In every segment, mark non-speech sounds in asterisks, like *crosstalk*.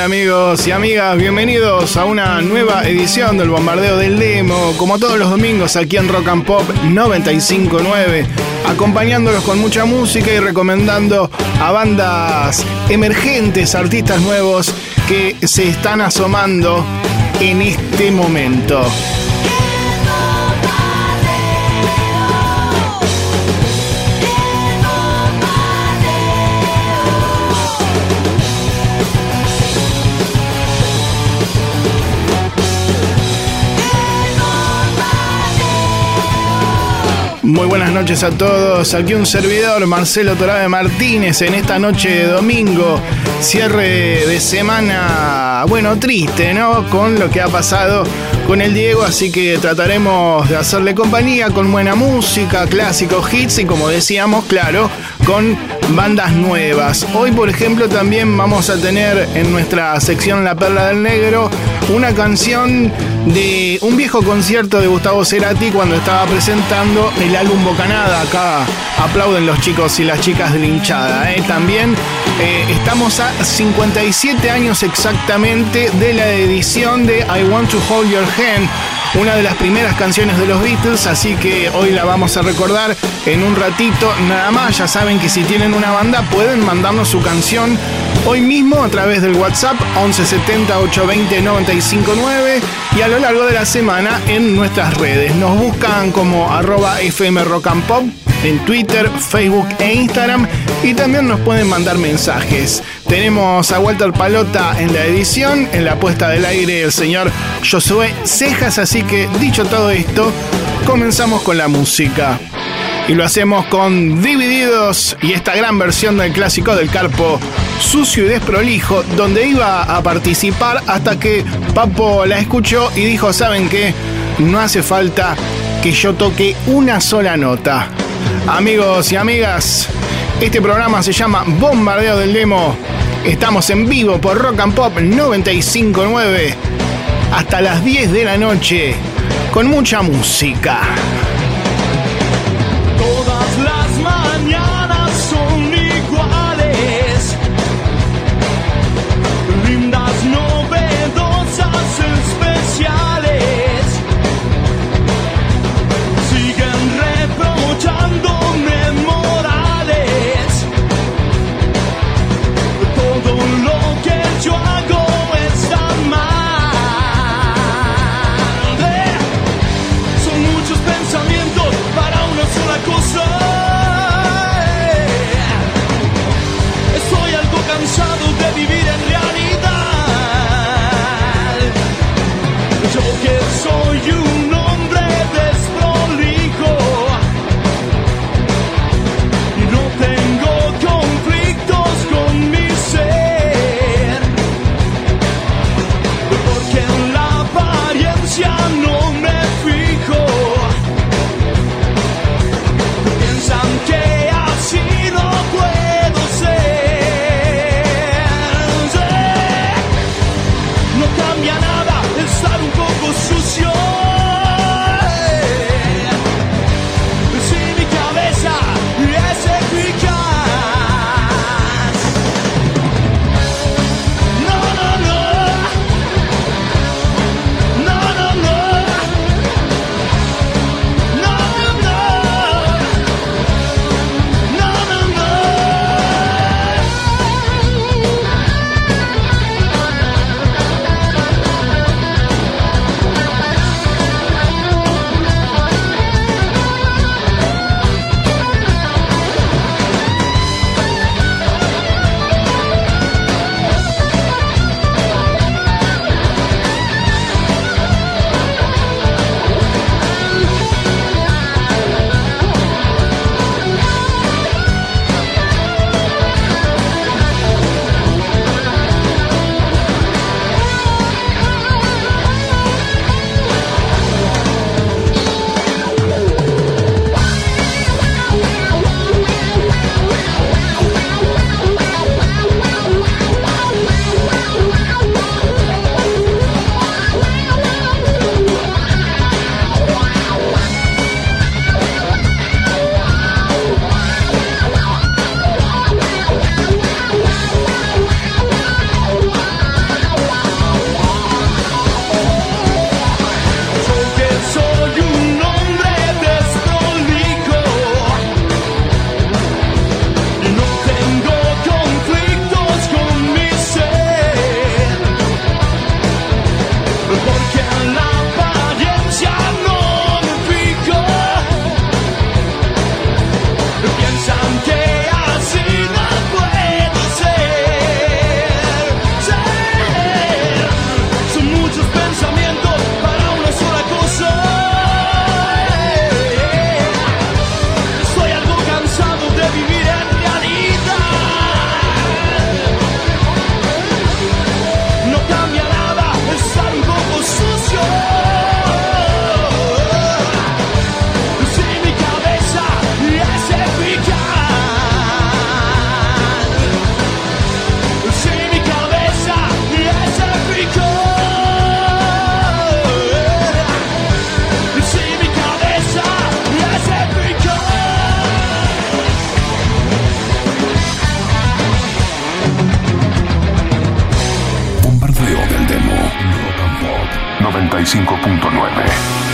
Hola amigos y amigas, bienvenidos a una nueva edición del Bombardeo del Demo, como todos los domingos aquí en Rock and Pop 959, acompañándolos con mucha música y recomendando a bandas emergentes, artistas nuevos que se están asomando en este momento. Muy buenas noches a todos. Aquí un servidor, Marcelo Torabe Martínez, en esta noche de domingo, cierre de semana, bueno, triste, ¿no? Con lo que ha pasado con el Diego, así que trataremos de hacerle compañía con buena música, clásicos, hits y como decíamos, claro, con bandas nuevas. Hoy, por ejemplo, también vamos a tener en nuestra sección La Perla del Negro una canción de un viejo concierto de Gustavo Cerati cuando estaba presentando el álbum Bocanada. Acá aplauden los chicos y las chicas de la hinchada. ¿eh? También eh, estamos a 57 años exactamente de la edición de I Want to Hold Your Hand una de las primeras canciones de los Beatles, así que hoy la vamos a recordar en un ratito nada más. Ya saben que si tienen una banda pueden mandarnos su canción hoy mismo a través del WhatsApp 1170 820 959 y lo largo de la semana en nuestras redes. Nos buscan como arroba FM en Twitter, Facebook e Instagram y también nos pueden mandar mensajes. Tenemos a Walter Palota en la edición, en la puesta del aire el señor Josué Cejas, así que dicho todo esto, comenzamos con la música. Y lo hacemos con Divididos y esta gran versión del clásico del Carpo, sucio y desprolijo, donde iba a participar hasta que Papo la escuchó y dijo, ¿saben qué? No hace falta que yo toque una sola nota. Amigos y amigas, este programa se llama Bombardeo del Demo. Estamos en vivo por Rock and Pop 959 hasta las 10 de la noche con mucha música. 95.9.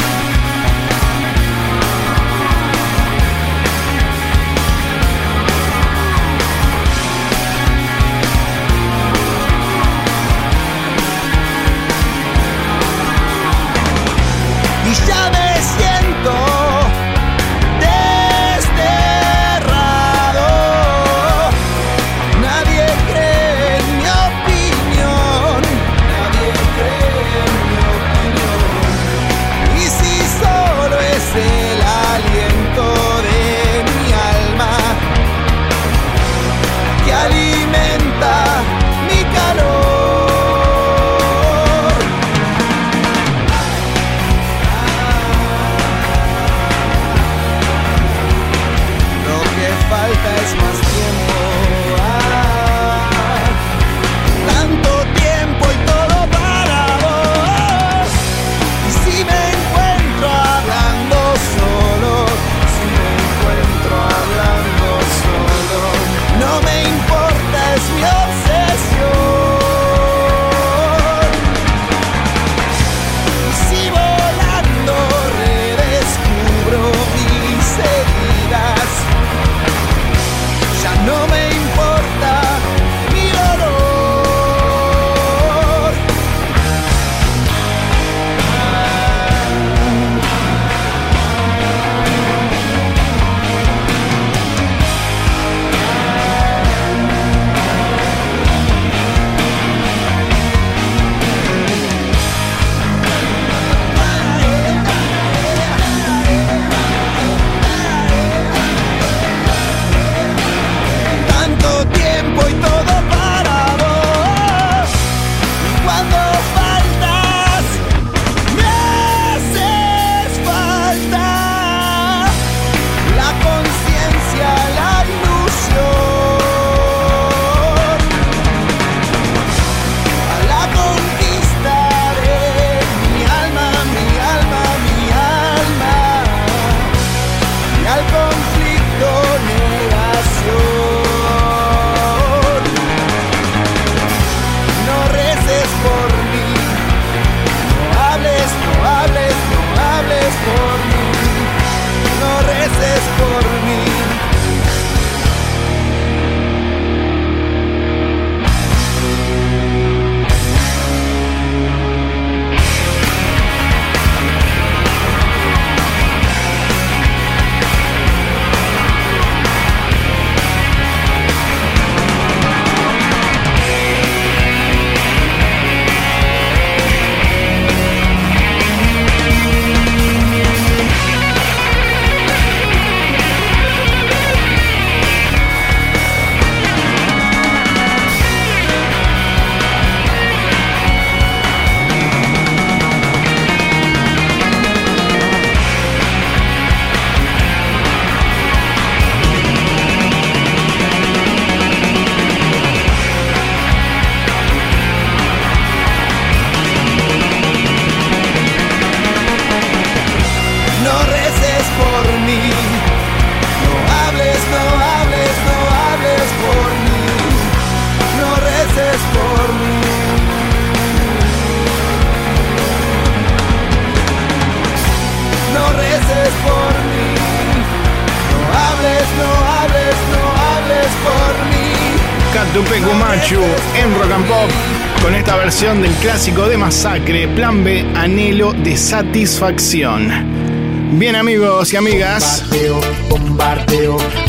del clásico de Masacre, Plan B, Anhelo de Satisfacción. Bien amigos y amigas,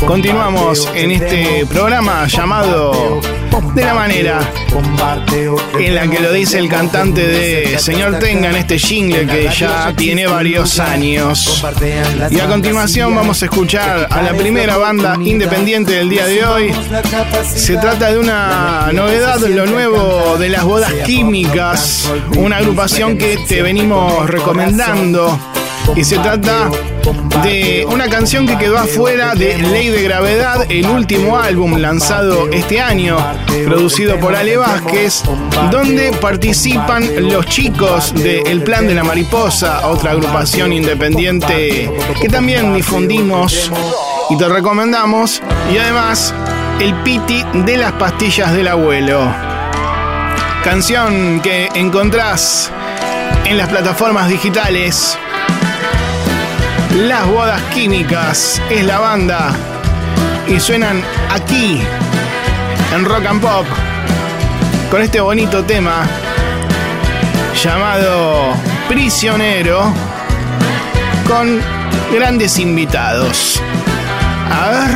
continuamos en este programa llamado de la manera en la que lo dice el cantante de Señor Tenga en este jingle que ya tiene varios años. Y a continuación vamos a escuchar a la primera banda independiente del día de hoy. Se trata de una novedad, lo nuevo de las bodas químicas, una agrupación que te venimos recomendando y se trata de una canción que quedó afuera de Ley de Gravedad, el último álbum lanzado este año, producido por Ale Vázquez, donde participan los chicos de El Plan de la Mariposa, otra agrupación independiente que también difundimos y te recomendamos, y además el Piti de las pastillas del abuelo. Canción que encontrás en las plataformas digitales. Las bodas químicas es la banda y suenan aquí en Rock and Pop con este bonito tema llamado Prisionero con grandes invitados. A ver.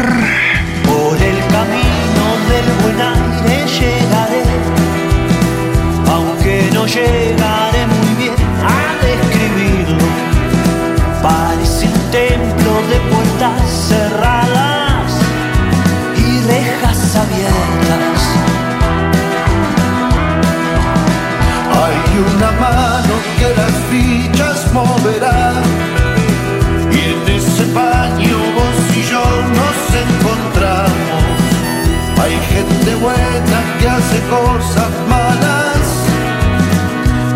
Por el camino del buen aire llegaré, aunque no llegaré Hay una mano que las fichas moverá. Baño vos y yo nos encontramos. Hay gente buena que hace cosas malas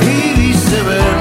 y viceversa,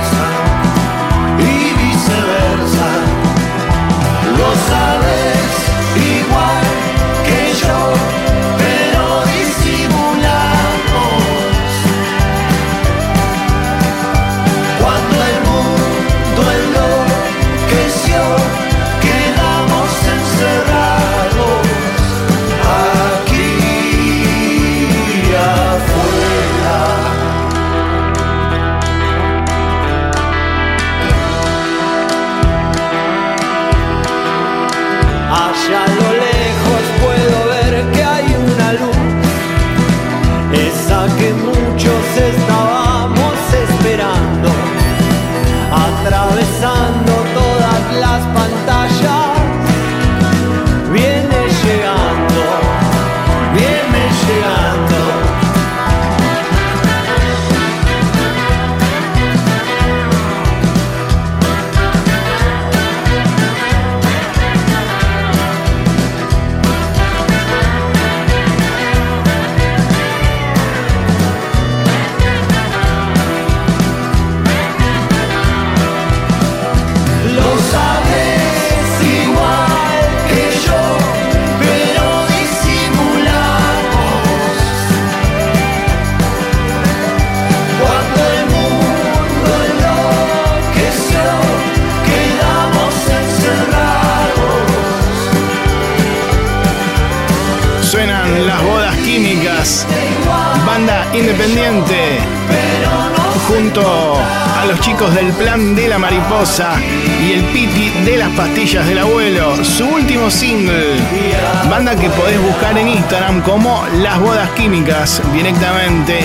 Químicas directamente.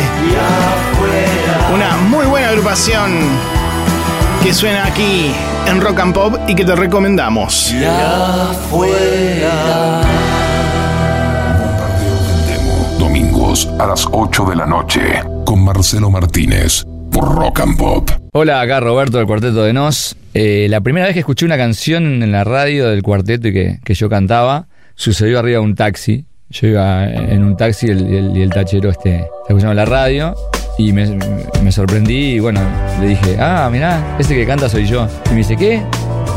Una muy buena agrupación que suena aquí en Rock and Pop y que te recomendamos a las 8 de la noche con Marcelo Martínez por Rock and Pop. Hola, acá Roberto del Cuarteto de Nos. Eh, la primera vez que escuché una canción en la radio del cuarteto y que, yo cantaba sucedió arriba de un taxi. Yo iba en un taxi y el, tachero este, escuchando la radio y me, me, sorprendí y bueno, le dije, ah, mirá, ese que canta soy yo. Y me dice, ¿qué?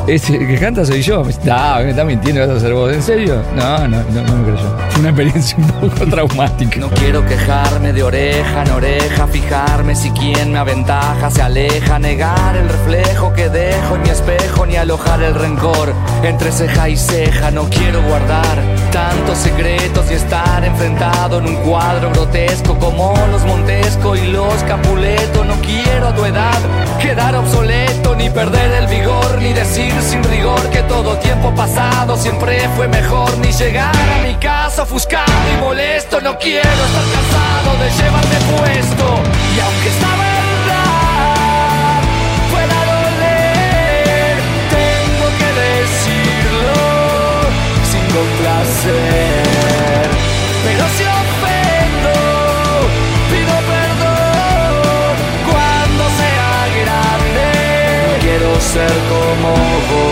Ese que canta soy yo. Ah, me está mintiendo, vas a hacer vos. ¿En serio? No, no, no, no me creyó. Fue una experiencia un poco *laughs* traumática. No quiero quejarme de oreja en oreja, fijarme si quien me aventaja se aleja, negar el reflejo que dejo en mi espejo, ni alojar el rencor entre ceja y ceja. No quiero guardar tantos secretos y estar enfrentado en un cuadro grotesco como los Montesco y los Capuleto. No quiero a tu edad quedar obsoleto, ni perder el vigor, ni decir sin rigor que todo tiempo pasado siempre fue mejor. Ni llegar a mi casa ofuscado y molesto. No quiero estar cansado de llevarme puesto. Y aunque esta verdad pueda doler, tengo que decirlo sin complacer. Pero si ser como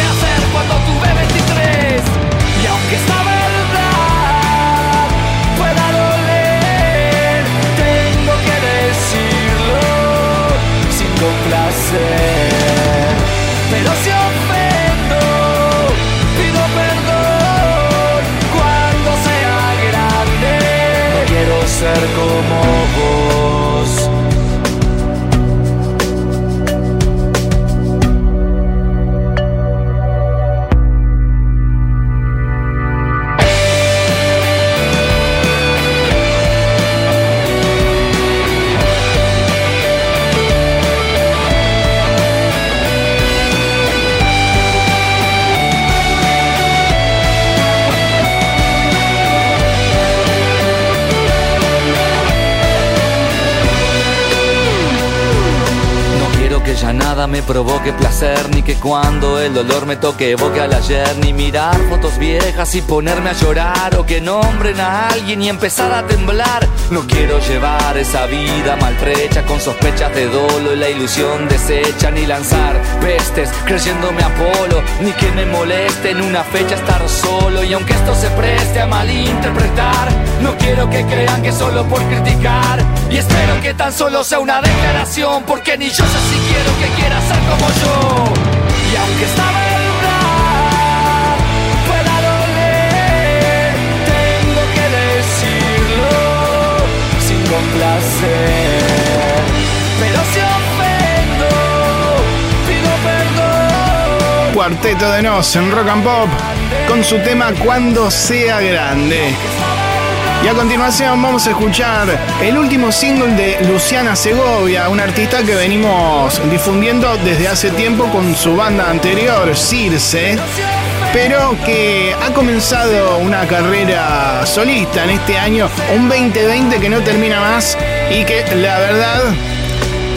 hacer cuando tuve 23. Y aunque esta verdad pueda doler, tengo que decirlo sin complacer. Pero si ofendo, pido perdón cuando sea grande. No quiero ser como vos. Me provoque placer, ni que cuando el dolor me toque evoque al ayer, ni mirar fotos viejas y ponerme a llorar, o que nombren a alguien y empezar a temblar. No quiero llevar esa vida maltrecha con sospechas de dolo y la ilusión deshecha, ni lanzar pestes creyéndome Apolo, ni que me moleste en una fecha estar solo. Y aunque esto se preste a malinterpretar, no quiero que crean que solo por criticar. Y espero que tan solo sea una declaración, porque ni yo sé si quiero que quiera ser como yo. Y aunque esta verdad pueda doler, tengo que decirlo sin complacer. Pero si ofendo, pido perdón. Cuarteto de Nos en Rock and Pop con su tema Cuando sea grande. Y a continuación vamos a escuchar el último single de Luciana Segovia, una artista que venimos difundiendo desde hace tiempo con su banda anterior, Circe, pero que ha comenzado una carrera solista en este año, un 2020 que no termina más y que la verdad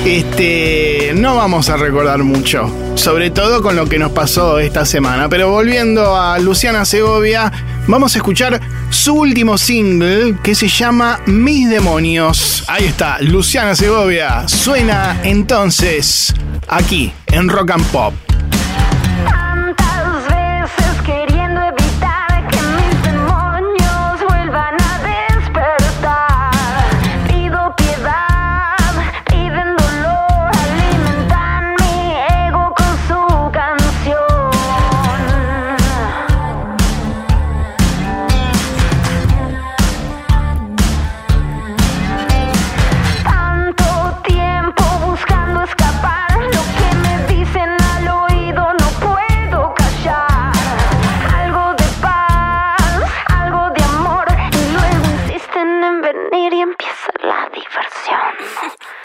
este, no vamos a recordar mucho, sobre todo con lo que nos pasó esta semana. Pero volviendo a Luciana Segovia, vamos a escuchar su último single que se llama Mis Demonios. Ahí está, Luciana Segovia. Suena entonces aquí en Rock and Pop. Y empieza la diversión. *laughs*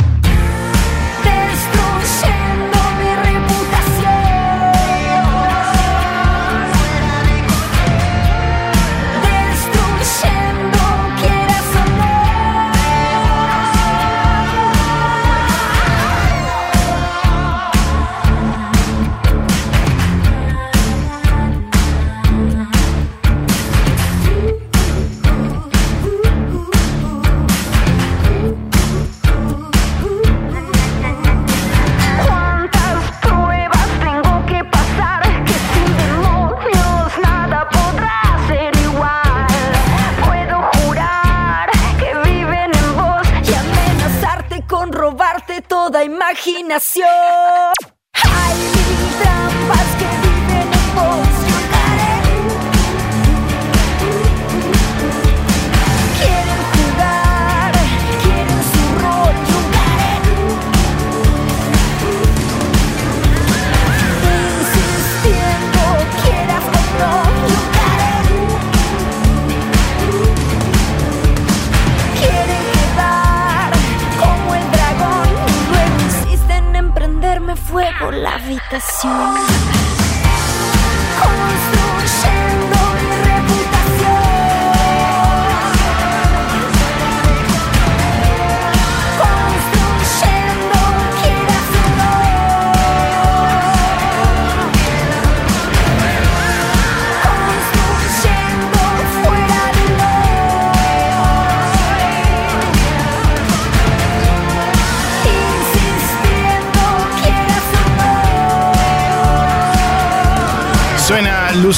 imaginación.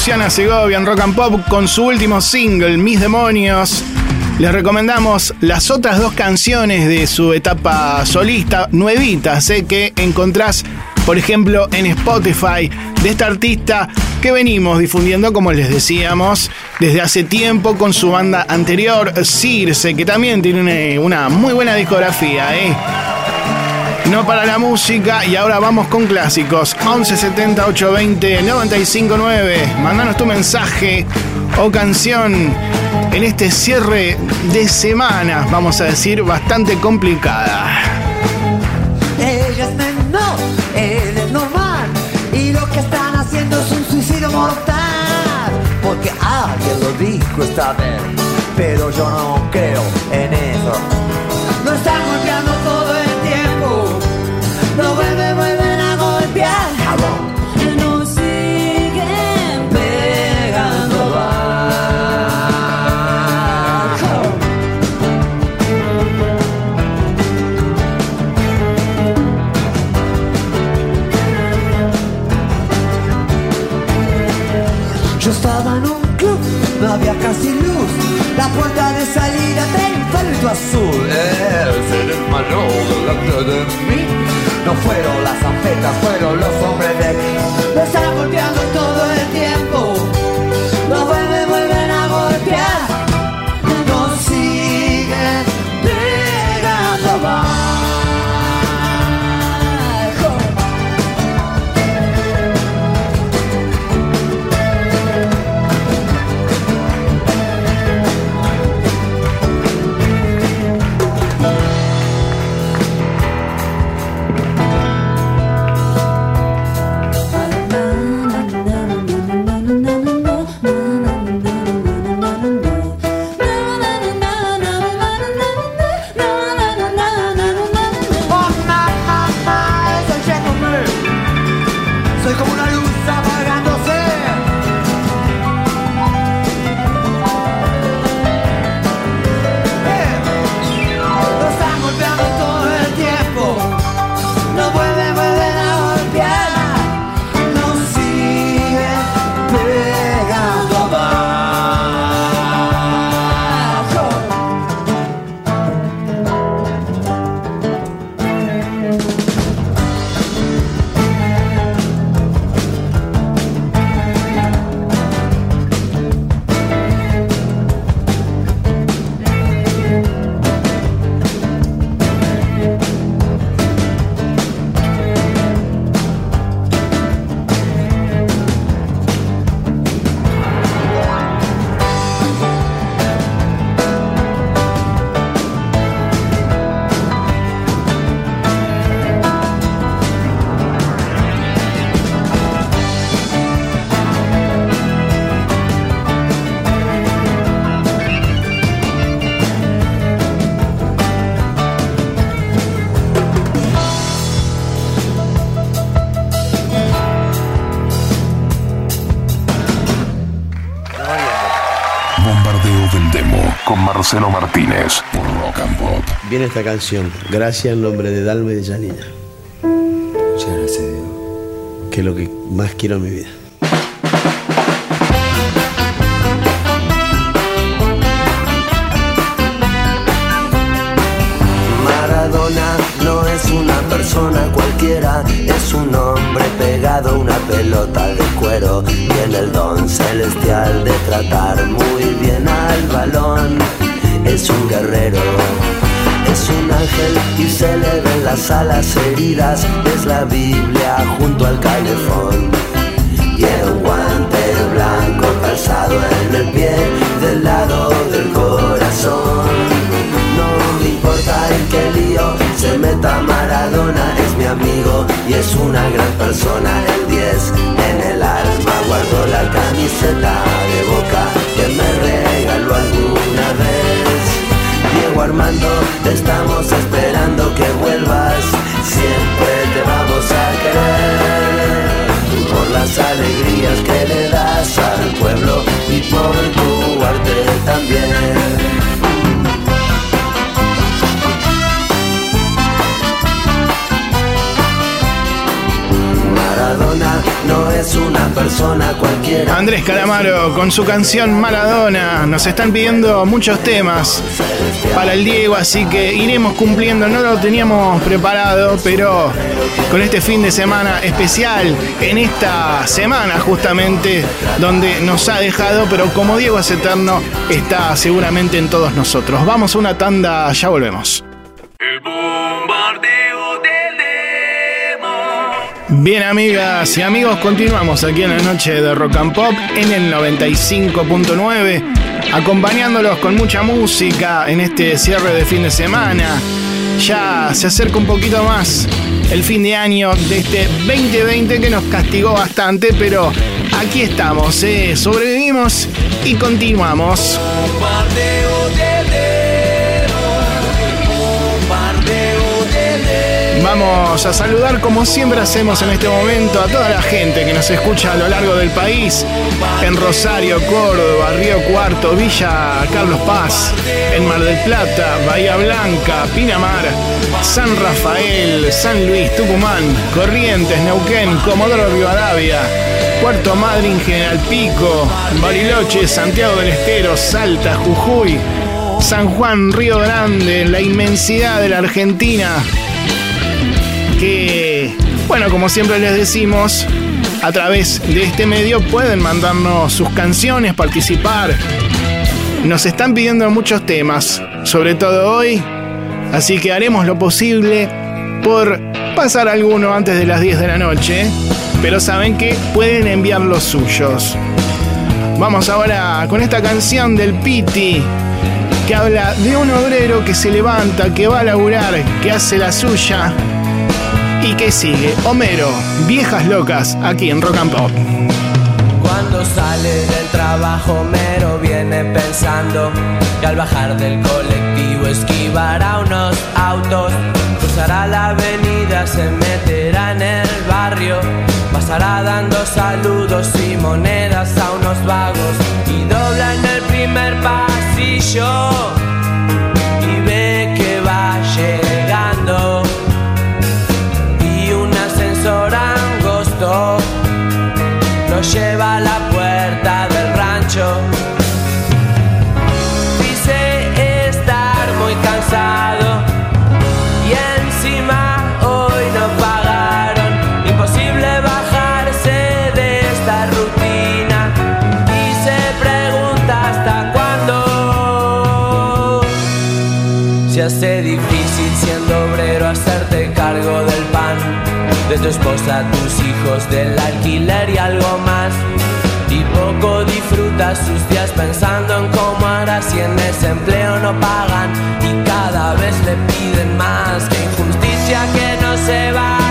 Luciana Segovia en Rock and Pop con su último single, Mis Demonios. Les recomendamos las otras dos canciones de su etapa solista, nuevitas, eh, que encontrás, por ejemplo, en Spotify de esta artista que venimos difundiendo, como les decíamos, desde hace tiempo con su banda anterior, Circe, que también tiene una, muy buena discografía. ¿eh? No para la música y ahora vamos con clásicos. 11 70 820 95 9. Mandanos tu mensaje o canción en este cierre de semana, vamos a decir, bastante complicada. Ella es menor, él es normal Y lo que están haciendo es un suicidio mortal Porque alguien lo dijo esta vez Pero yo no creo en eso No están golpeando azul. El ser hermano delante de mí. No fueron las anfetas, fueron los hombres de. Me Marcelo Martínez por Rock and Pop. Viene esta canción, gracias en nombre de Dalma y de Janina, Muchas gracias, Dios. que es lo que más quiero en mi vida. Maradona no es una persona cualquiera, es un hombre pegado a una pelota de cuero. Tiene el don celestial de tratar muy bien al balón. Es un guerrero, es un ángel y se le ven las alas heridas. Es la Biblia junto al calefón. Tiene un guante blanco calzado en el pie del lado del corazón. No me importa en qué lío se meta Maradona, es mi amigo y es una gran persona. El 10 en el alma guardo la camiseta de boca que me regaló vez. Te estamos esperando que vuelvas, siempre te vamos a querer. Por las alegrías que le das Andrés Calamaro con su canción Maradona. Nos están pidiendo muchos temas para el Diego, así que iremos cumpliendo. No lo teníamos preparado, pero con este fin de semana especial, en esta semana justamente, donde nos ha dejado, pero como Diego es eterno, está seguramente en todos nosotros. Vamos a una tanda, ya volvemos. Bien amigas y amigos, continuamos aquí en la noche de Rock and Pop en el 95.9, acompañándolos con mucha música en este cierre de fin de semana. Ya se acerca un poquito más el fin de año de este 2020 que nos castigó bastante, pero aquí estamos, ¿eh? sobrevivimos y continuamos. Vamos a saludar como siempre hacemos en este momento a toda la gente que nos escucha a lo largo del país, en Rosario, Córdoba, Río Cuarto, Villa Carlos Paz, en Mar del Plata, Bahía Blanca, Pinamar, San Rafael, San Luis, Tucumán, Corrientes, Neuquén, Comodoro Rivadavia, Puerto Madryn, General Pico, Bariloche, Santiago del Estero, Salta, Jujuy, San Juan, Río Grande, la inmensidad de la Argentina, que, bueno, como siempre les decimos, a través de este medio pueden mandarnos sus canciones, participar. Nos están pidiendo muchos temas, sobre todo hoy, así que haremos lo posible por pasar alguno antes de las 10 de la noche, pero saben que pueden enviar los suyos. Vamos ahora con esta canción del Piti que habla de un obrero que se levanta, que va a laburar, que hace la suya y que sigue. Homero, viejas locas, aquí en Rock. Cuando sale del trabajo, Mero viene pensando que al bajar del colectivo esquivará unos autos, cruzará la avenida, se meterá en el barrio, pasará dando saludos y monedas a unos vagos y dobla en el primer pasillo lleva a la puerta del rancho. Dice estar muy cansado y encima hoy no pagaron. Imposible bajarse de esta rutina y se pregunta hasta cuándo. Se hace difícil siendo obrero hacerte cargo pan de tu esposa, tus hijos, del alquiler y algo más. Y poco disfrutas sus días pensando en cómo hará si en ese empleo no pagan y cada vez le piden más. Que injusticia que no se valore,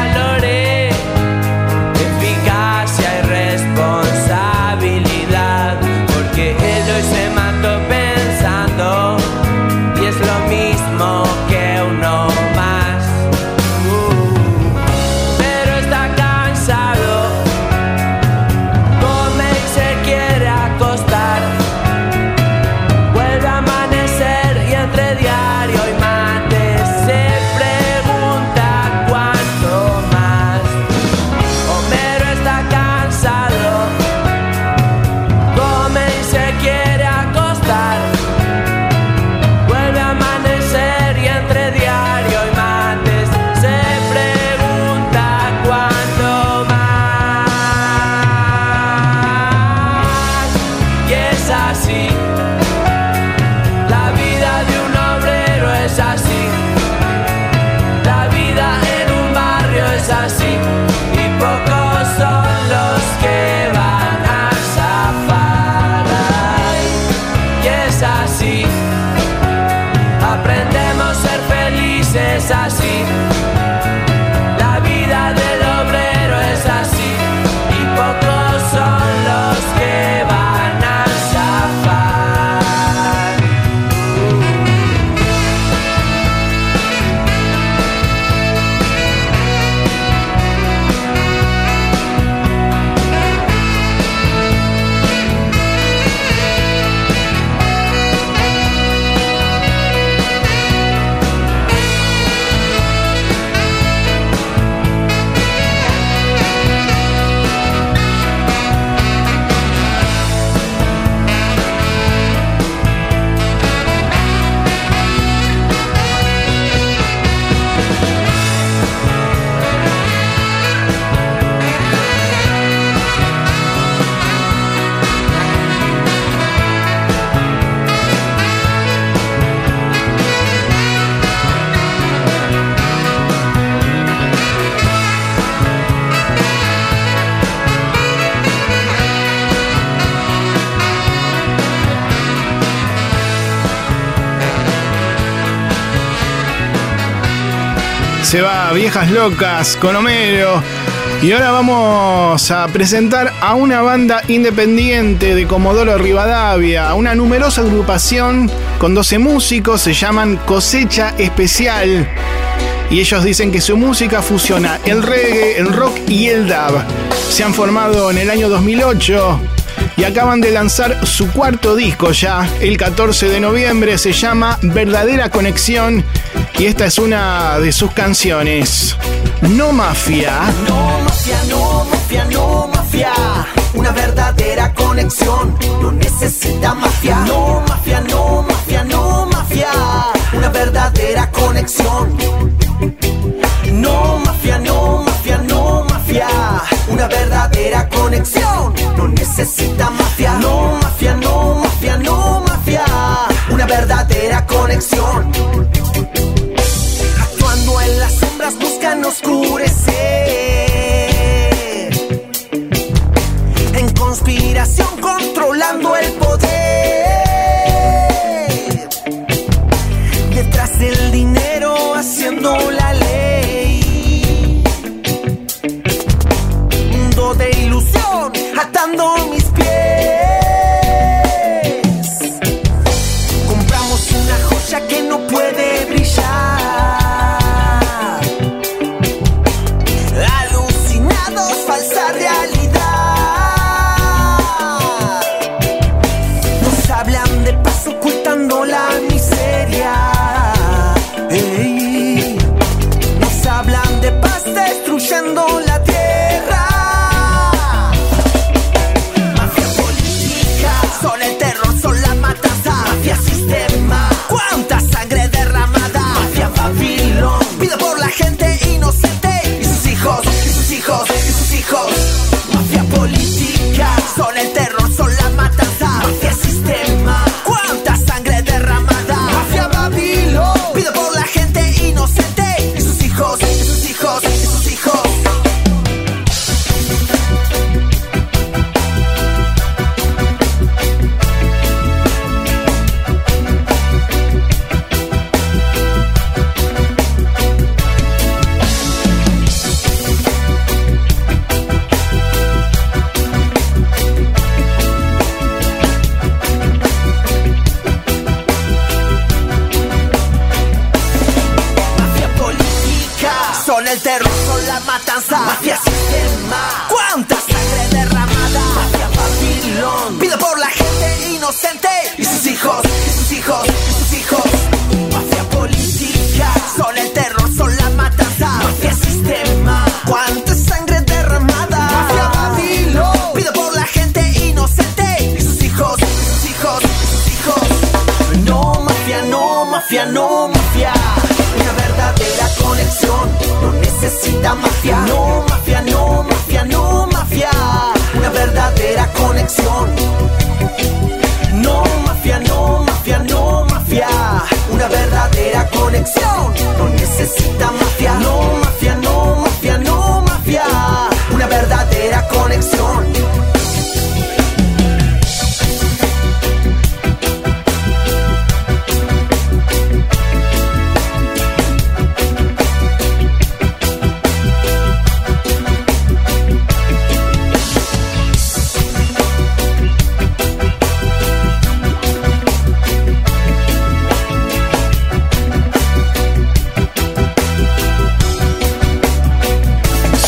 Locas con Homero. Y ahora vamos a presentar a una banda independiente de Comodoro Rivadavia, una numerosa agrupación con 12 músicos, se llaman Cosecha Especial. Y ellos dicen que su música fusiona el reggae, el rock y el dub. Se han formado en el año 2008 y acaban de lanzar su cuarto disco ya, el 14 de noviembre, se llama Verdadera Conexión y esta es una de sus canciones. No Mafia. No mafia, no mafia, no mafia. Una verdadera conexión. No necesita mafia. No mafia, no mafia, no mafia. Una verdadera conexión. No mafia, no mafia, no mafia. Una verdadera conexión. No necesita mafia. No mafia, no mafia, no mafia. Una verdadera conexión. Buscan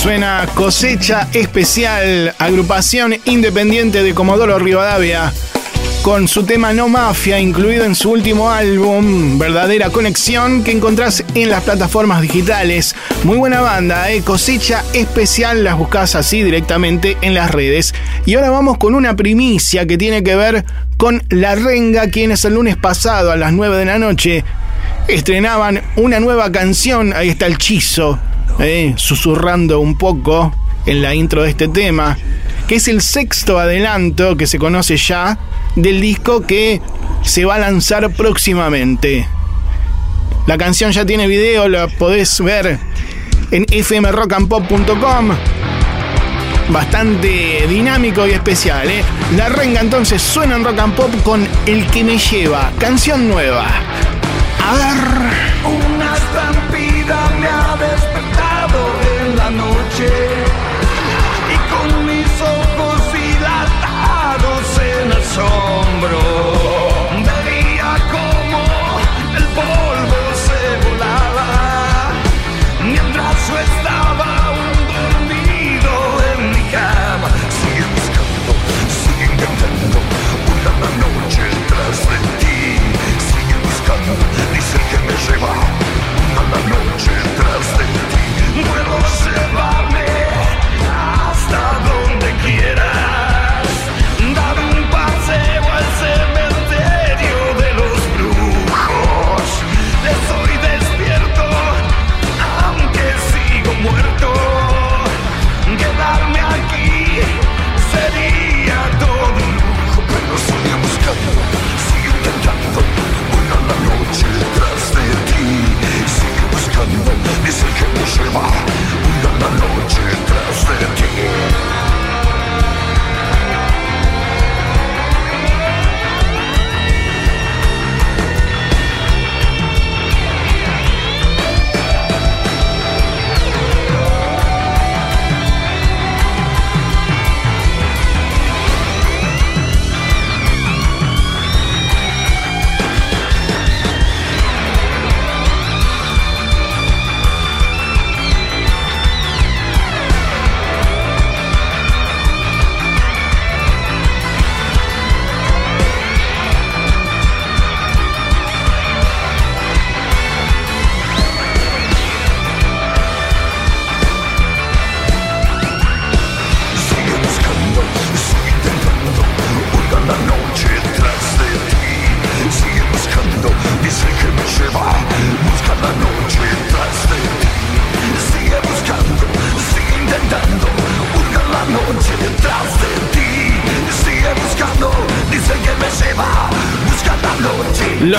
Suena Cosecha Especial, agrupación independiente de Comodoro Rivadavia, con su tema No Mafia, incluido en su último álbum, Verdadera Conexión, que encontrás en las plataformas digitales. Muy buena banda, ¿eh? Cosecha Especial, las buscas así directamente en las redes. Y ahora vamos con una primicia que tiene que ver con La Renga, quienes el lunes pasado a las 9 de la noche estrenaban una nueva canción, ahí está el chizo, eh, susurrando un poco en la intro de este tema, que es el sexto adelanto que se conoce ya del disco que se va a lanzar próximamente. La canción ya tiene video, la podés ver en fmrockandpop.com. Bastante dinámico y especial, ¿eh? La renga entonces suena en rock and pop con El que me lleva, canción nueva. A ver. shit.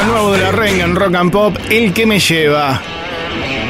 Nuevo de la renga en rock and pop, el que me lleva.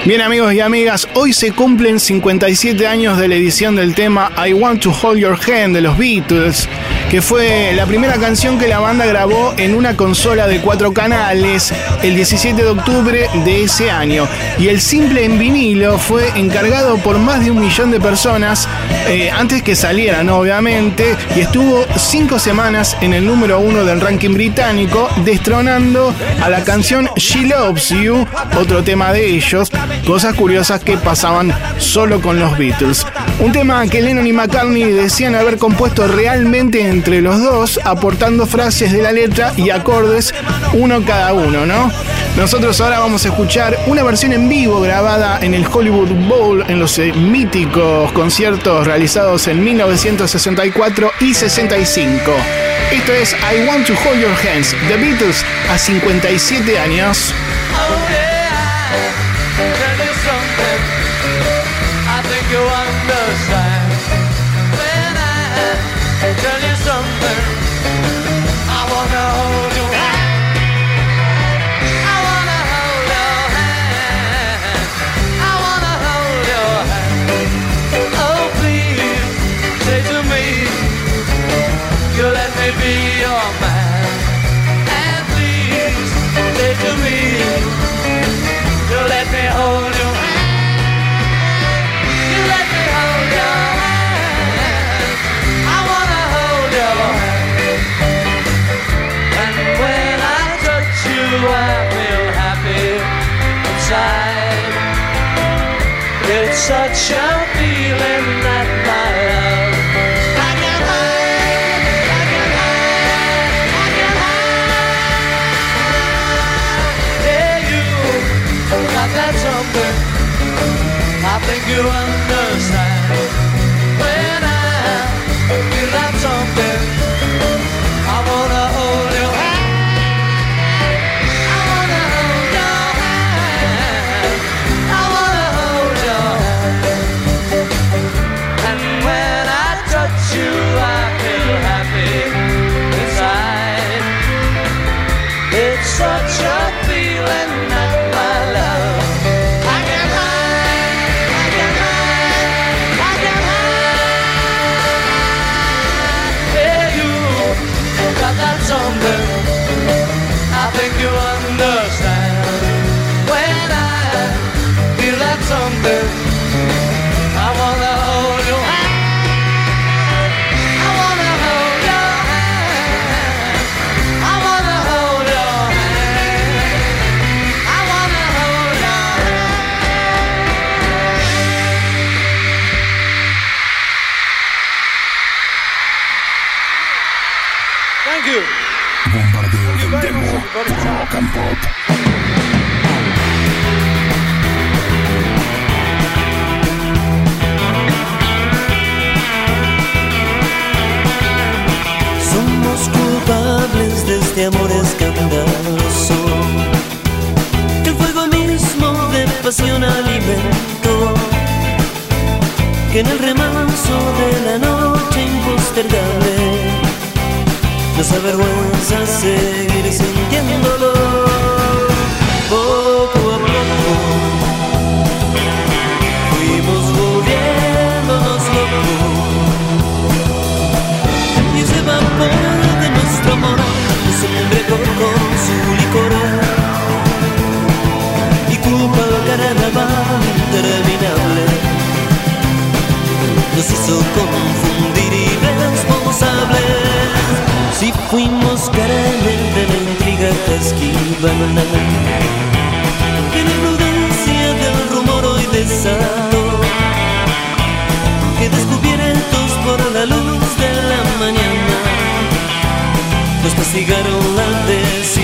Bien amigos y amigas, hoy se cumplen 57 años de la edición del tema I Want to Hold Your Hand de los Beatles, que fue la primera canción que la banda grabó en una consola de cuatro canales el 17 de octubre de ese año. Y el simple en vinilo fue encargado por más de un millón de personas eh, antes que salieran, obviamente, y estuvo cinco semanas en el número uno del ranking británico, destronando a la canción She Loves You, otro tema de ellos, cosas curiosas que pasaban solo con los Beatles. Un tema que Lennon y McCartney decían haber compuesto realmente entre los dos, aportando frases de la letra y acordes, uno cada uno, ¿no? Nosotros ahora vamos a escuchar una versión en vivo grabada en el Hollywood Bowl en los eh, míticos conciertos realizados en 1964 y 65. Esto es I Want to Hold Your Hands, The Beatles a 57 años. Such a feeling that my love I can hide. I can hide. I can hide. You got that something. I think you. Que el fuego mismo de pasión alimentó que en el remanso de la noche impostergable nos avergüenza seguir sintiéndolo. Poco a poco fuimos volviéndonos locos. Y ese vapor de nuestro amor interminable nos hizo confundir irresponsables si fuimos carnes de la intriga que esquivan. Que la imprudencia del rumor hoy desató que descubiertos por la luz de la mañana nos castigaron la desidia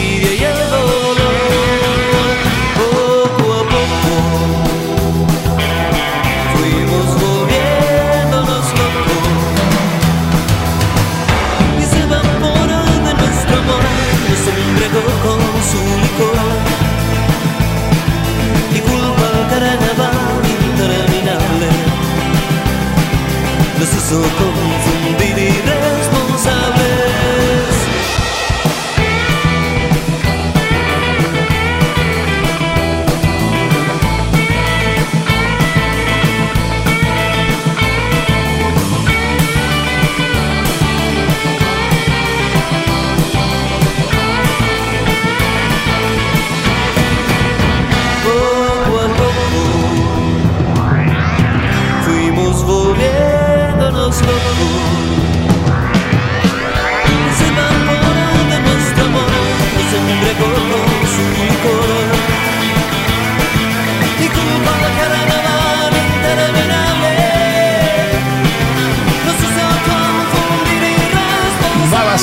Paso confundir y responsable.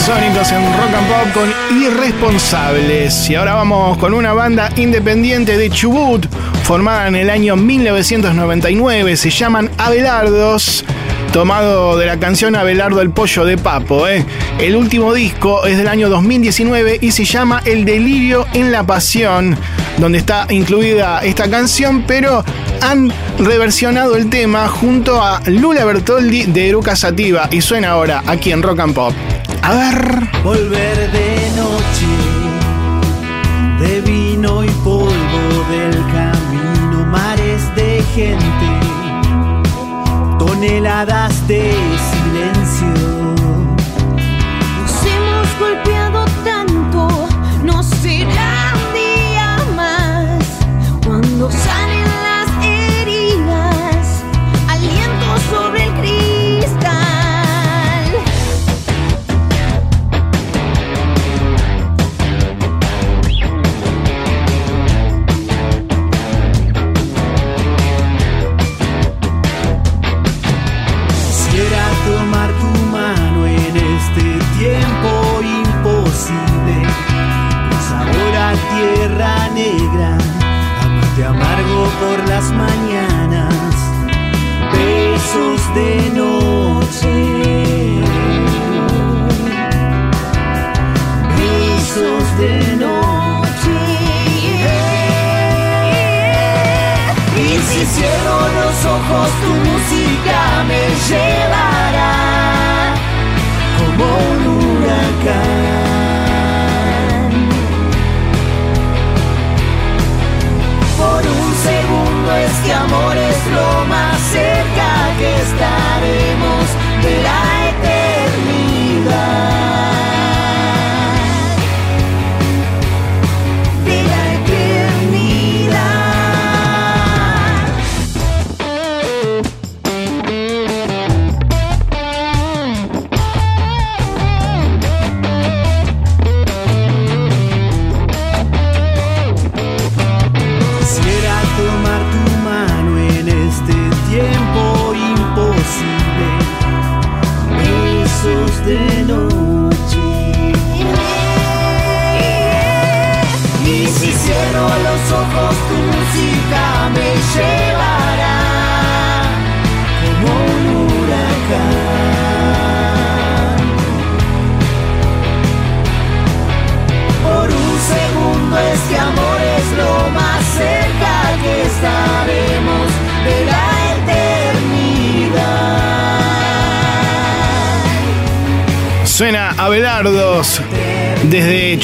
Babasónicos en Rock and Pop con Irresponsables. Y ahora vamos con una banda independiente de Chubut, formada en el año 1999. Se llaman Abelardos, tomado de la canción Abelardo el Pollo de Papo. ¿eh? El último disco es del año 2019 y se llama El Delirio en la Pasión, donde está incluida esta canción, pero han reversionado el tema junto a Lula Bertoldi de Eruca Sativa y suena ahora aquí en Rock and Pop. A ver. Volver de noche, de vino y polvo del camino, mares de gente, toneladas de silencio.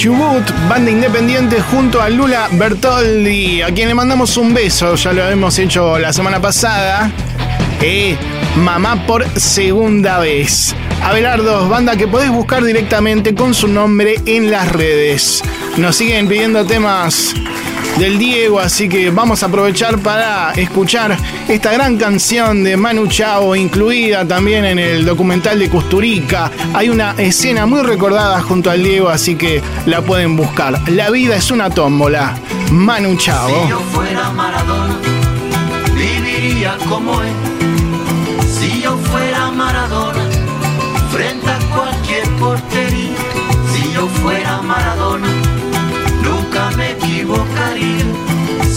Chubut, banda independiente junto a Lula Bertoldi, a quien le mandamos un beso, ya lo hemos hecho la semana pasada. Eh, mamá por segunda vez. Abelardos, banda que podés buscar directamente con su nombre en las redes. Nos siguen pidiendo temas del Diego, así que vamos a aprovechar para escuchar esta gran canción de Manu Chao, incluida también en el documental de Custurica. Hay una escena muy recordada junto al Diego, así que la pueden buscar. La vida es una tómbola. Manu Chao. Si yo fuera Maradona, viviría como él. Si yo fuera Maradona,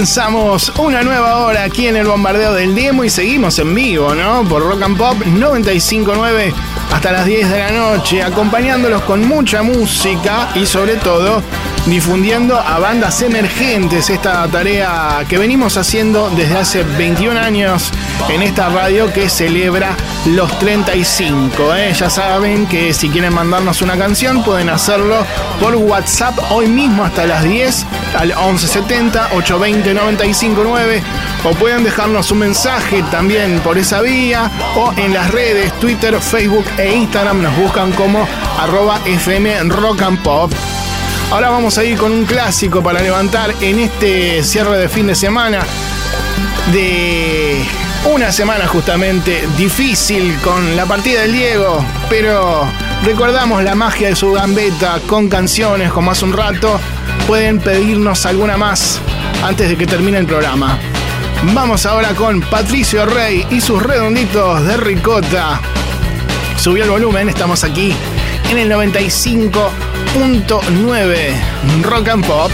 Comenzamos una nueva hora aquí en el bombardeo del demo y seguimos en vivo, ¿no? Por Rock and Pop 959 hasta las 10 de la noche, acompañándolos con mucha música y sobre todo difundiendo a bandas emergentes, esta tarea que venimos haciendo desde hace 21 años en esta radio que celebra los 35. ¿eh? Ya saben que si quieren mandarnos una canción pueden hacerlo por WhatsApp hoy mismo hasta las 10 al 1170 820 959 o pueden dejarnos un mensaje también por esa vía o en las redes Twitter, Facebook e Instagram nos buscan como arroba FM and Pop. Ahora vamos a ir con un clásico para levantar en este cierre de fin de semana de una semana justamente difícil con la partida del Diego, pero recordamos la magia de su gambeta con canciones como hace un rato. Pueden pedirnos alguna más antes de que termine el programa. Vamos ahora con Patricio Rey y sus redonditos de ricota. Subió el volumen, estamos aquí en el 95.9 Rock and Pop.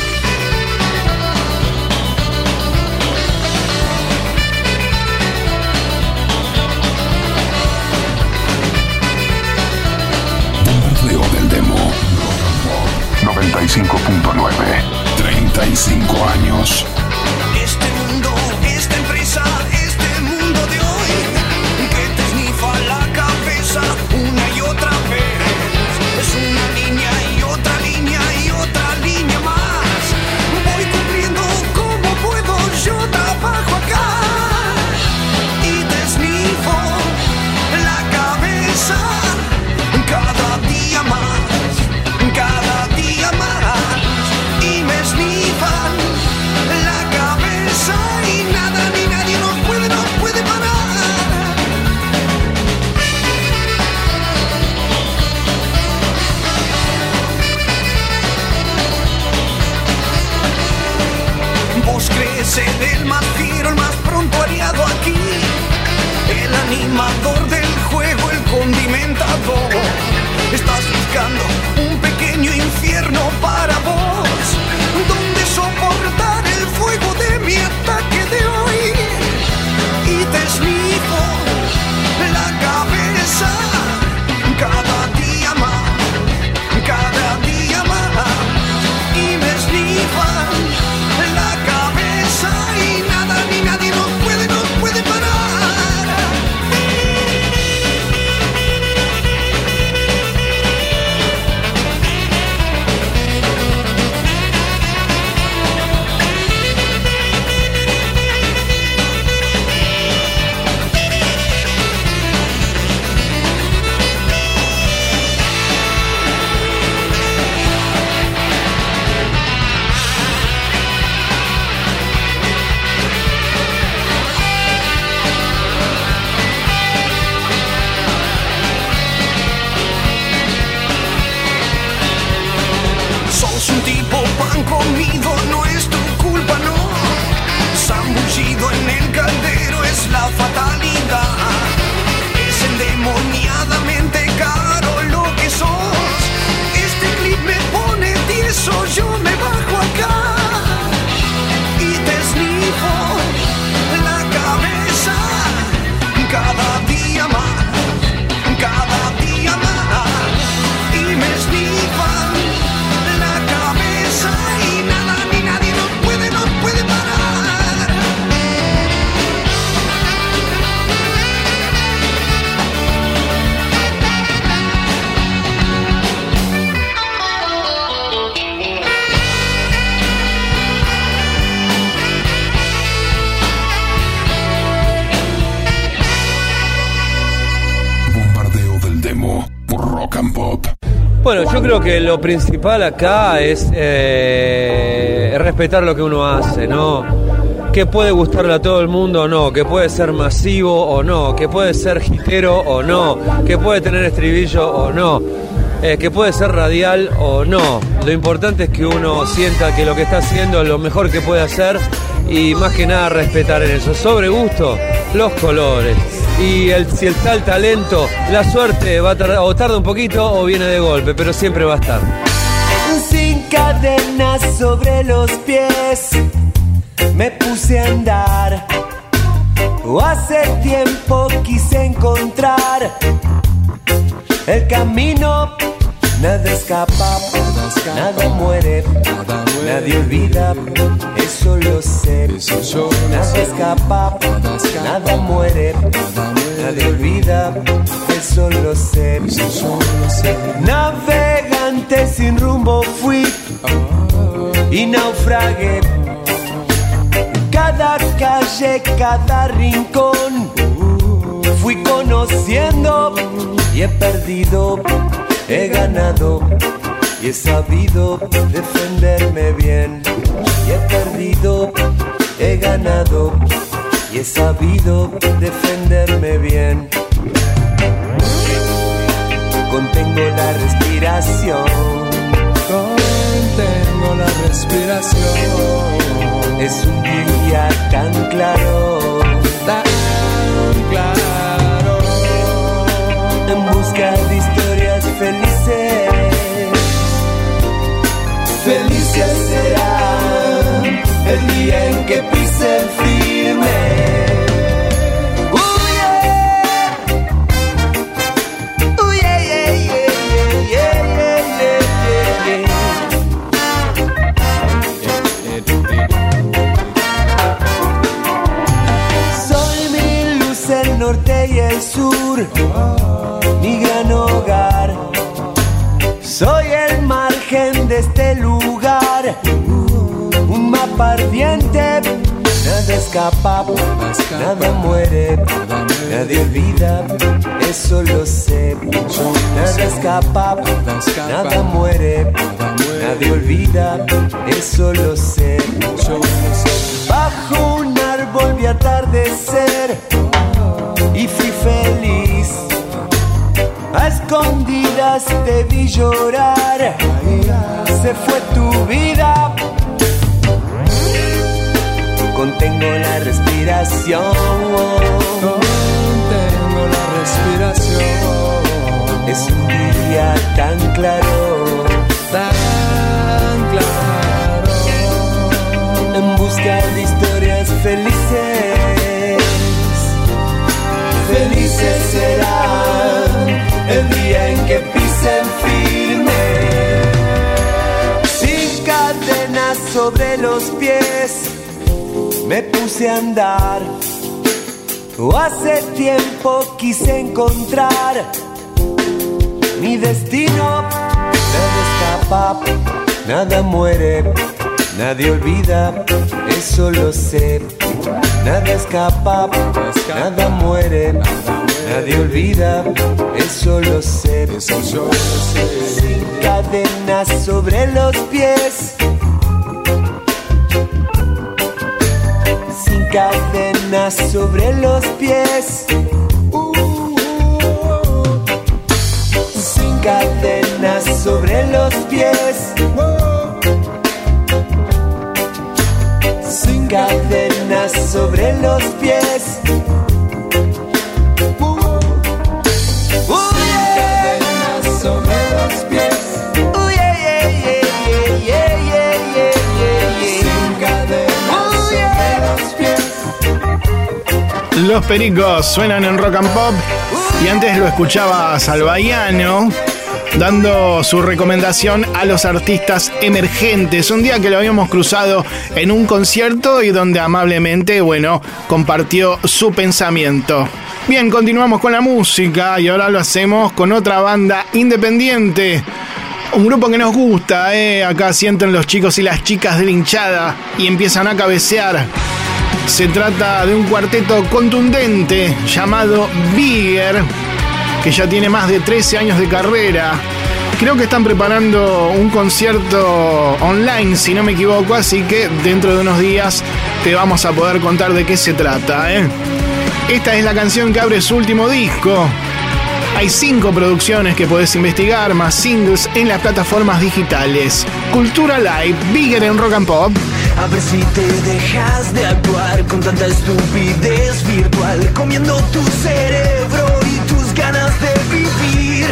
95.9. 35 años. animador del juego, el condimentador. Estás buscando un yo creo que lo principal acá es eh, respetar lo que uno hace, ¿no? Que puede gustarle a todo el mundo o no, que puede ser masivo o no, que puede ser hitero o no, que puede tener estribillo o no, eh, que puede ser radial o no. Lo importante es que uno sienta que lo que está haciendo es lo mejor que puede hacer y más que nada respetar en eso. Sobre gusto, los colores. Y el, si el tal talento, la suerte va a tardar, o tarda un poquito o viene de golpe, pero siempre va a estar. Sin cadenas sobre los pies, me puse a andar. Hace tiempo quise encontrar el camino. Nada escapa, nada muere, nadie olvida, eso lo sé. Nada escapa, nada muere, nadie olvida, eso lo sé. Navegante sin rumbo fui. Y naufragué. Cada calle, cada rincón. Fui conociendo y he perdido, he ganado y he sabido defenderme bien. Y he perdido, he ganado y he sabido defenderme bien. Contengo la respiración. Contengo la respiración. Es un día tan claro. Tan claro. En busca mi gran hogar. Soy el margen de este lugar, un mapa ardiente. Nada escapa, nada muere, nadie olvida, eso lo sé. Nada escapa, nada muere, nadie olvida, eso lo sé. Bajo un árbol vi atardecer y fui feliz. A escondidas te vi llorar, se fue tu vida. Contengo la respiración. Contengo la respiración. Es un día tan claro, tan claro. En busca de historias felices. Felices serán el día en que pisen firme. Sin cadenas sobre los pies, me puse a andar. Hace tiempo quise encontrar mi destino. Nada escapa, nada muere, nadie olvida, eso lo sé. Nada escapa, nada muere, nadie olvida, eso lo sé. Sin cadenas sobre los pies. Sin cadenas sobre los pies. Sin cadenas sobre los pies. Sin cadenas sobre los pies. Los pericos suenan en rock and pop y antes lo escuchaba Salvaiano dando su recomendación a los artistas emergentes. Un día que lo habíamos cruzado en un concierto y donde amablemente, bueno, compartió su pensamiento. Bien, continuamos con la música y ahora lo hacemos con otra banda independiente. Un grupo que nos gusta, ¿eh? Acá sienten los chicos y las chicas de hinchada y empiezan a cabecear. Se trata de un cuarteto contundente llamado Bigger, que ya tiene más de 13 años de carrera. Creo que están preparando un concierto online, si no me equivoco, así que dentro de unos días te vamos a poder contar de qué se trata. ¿eh? Esta es la canción que abre su último disco. Hay cinco producciones que puedes investigar, más singles en las plataformas digitales. Cultura Live, Bigger en Rock and Pop. A ver si te dejas de actuar con tanta estupidez virtual, comiendo tu cerebro y tus ganas de vivir.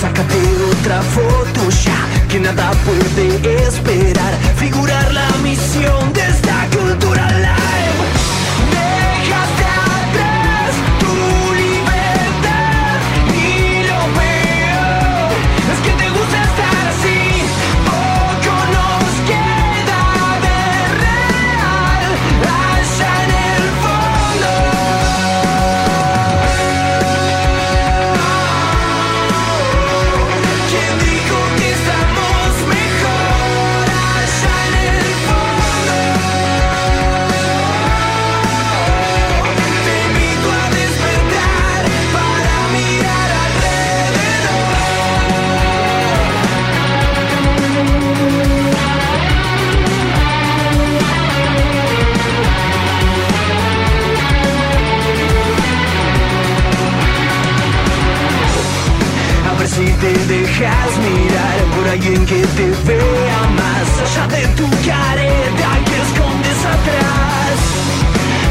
Sácate otra foto ya, que nada puede esperar. Figurar la misión de esta cultura. Te dejas mirar por alguien que te vea más allá de tu careta que escondes atrás.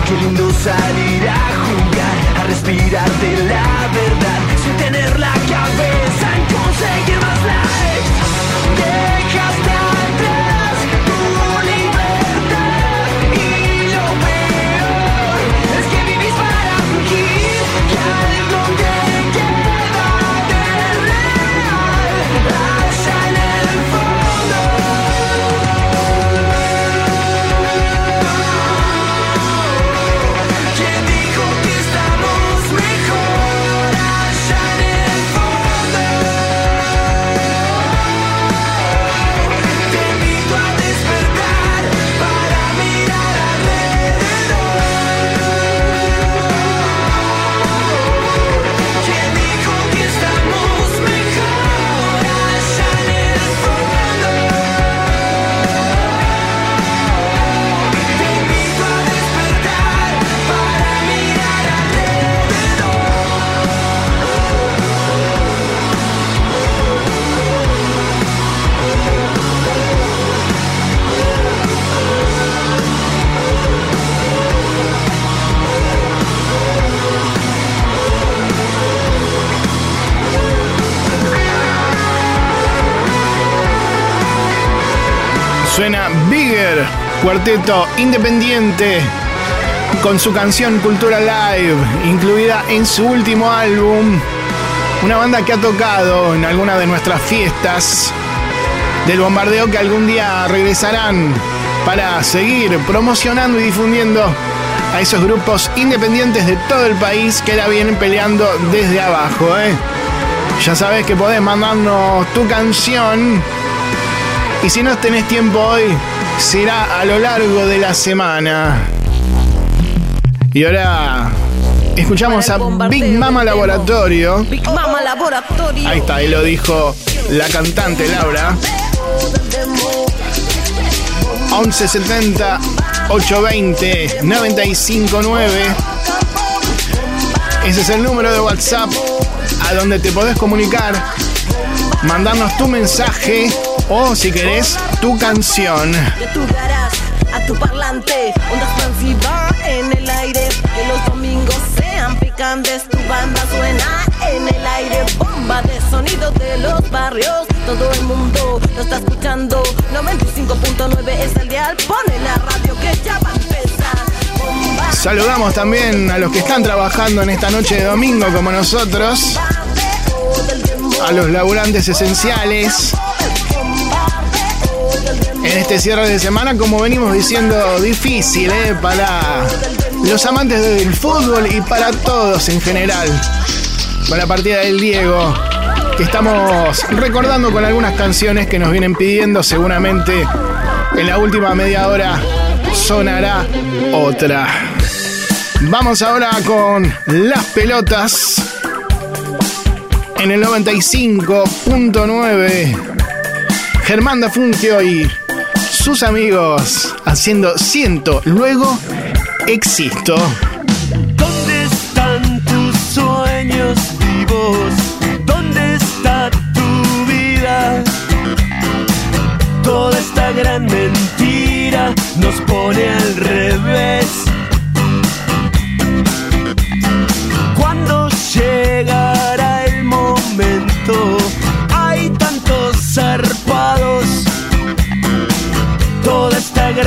Qué lindo salir a jugar, a respirar de la verdad, sin tener la cabeza en conseguir más likes. Dejaste Suena Bigger, cuarteto independiente con su canción Cultura Live, incluida en su último álbum. Una banda que ha tocado en alguna de nuestras fiestas del bombardeo que algún día regresarán para seguir promocionando y difundiendo a esos grupos independientes de todo el país que la vienen peleando desde abajo. ¿eh? Ya sabes que podés mandarnos tu canción y si no tenés tiempo hoy, será a lo largo de la semana. Y ahora escuchamos a Big Mama Laboratorio. Big Mama Laboratorio. Ahí está, ahí lo dijo la cantante Laura. 1170 820 959. Ese es el número de WhatsApp a donde te podés comunicar, mandarnos tu mensaje o si querés tu canción. De tu garage a tu parlante, onda expansiva en el aire. Que los domingos sean picantes, tu banda suena en el aire. Bomba de sonido de los barrios, todo el mundo lo está escuchando. 95.9 es el dial, pone la radio que ya va a empezar. Bomba. Saludamos también a los que están trabajando en esta noche de domingo como nosotros, a los laburantes esenciales. En este cierre de semana, como venimos diciendo, difícil ¿eh? para los amantes del fútbol y para todos en general. Con la partida del Diego, que estamos recordando con algunas canciones que nos vienen pidiendo, seguramente en la última media hora sonará otra. Vamos ahora con las pelotas en el 95.9. Germán da Funcio y sus amigos haciendo Siento, luego existo. ¿Dónde están tus sueños vivos? ¿Dónde está tu vida? Toda esta gran mentira nos pone al revés.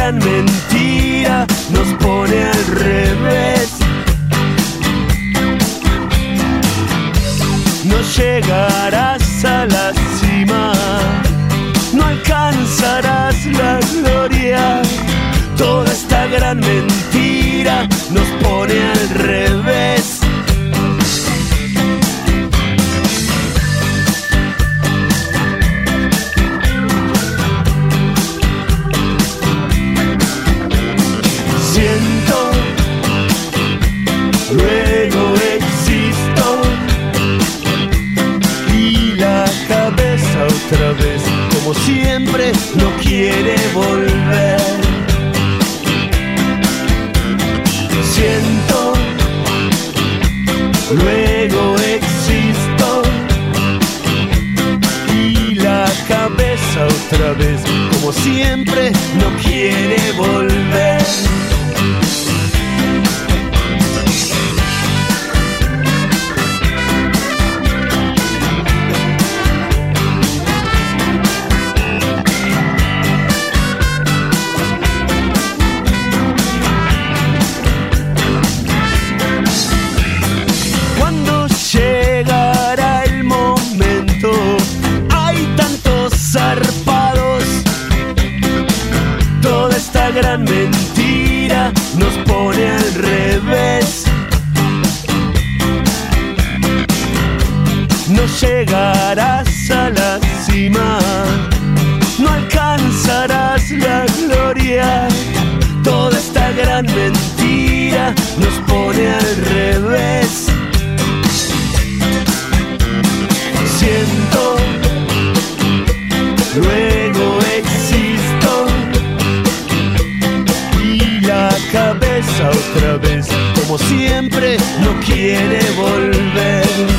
Gran mentira nos pone al revés. No llegarás a la cima, no alcanzarás la gloria. Toda esta gran mentira nos pone al revés. Otra vez, como siempre, no quiere volver. Llegarás a la cima, no alcanzarás la gloria. Toda esta gran mentira nos pone al revés. Siento, luego existo y la cabeza otra vez, como siempre, no quiere volver.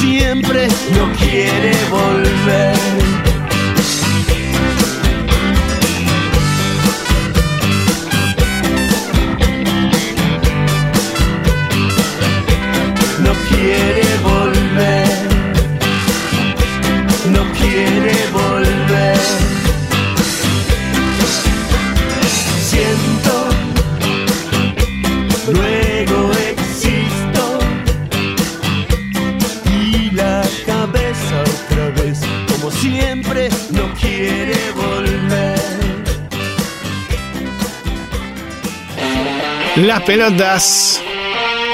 siempre no quiere volver. Pelotas.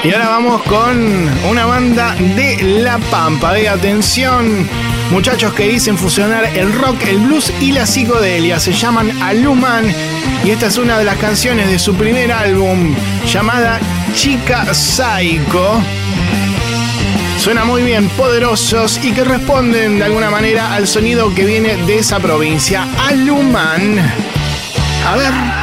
Y ahora vamos con una banda de La Pampa. De atención, muchachos que dicen fusionar el rock, el blues y la psicodelia. Se llaman Aluman. Y esta es una de las canciones de su primer álbum llamada Chica Psycho. Suena muy bien, poderosos y que responden de alguna manera al sonido que viene de esa provincia. Aluman. A ver.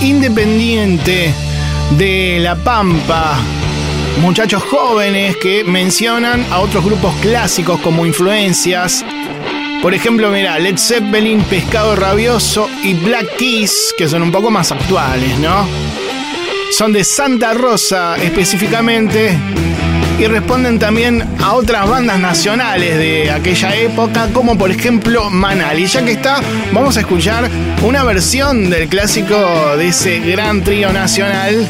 Independiente de La Pampa. Muchachos jóvenes que mencionan a otros grupos clásicos como influencias. Por ejemplo, mira, Led Zeppelin, Pescado Rabioso y Black Keys, que son un poco más actuales, ¿no? Son de Santa Rosa específicamente y responden también a otras bandas nacionales de aquella época, como por ejemplo Manal. Y ya que está, vamos a escuchar una versión del clásico de ese gran trío nacional.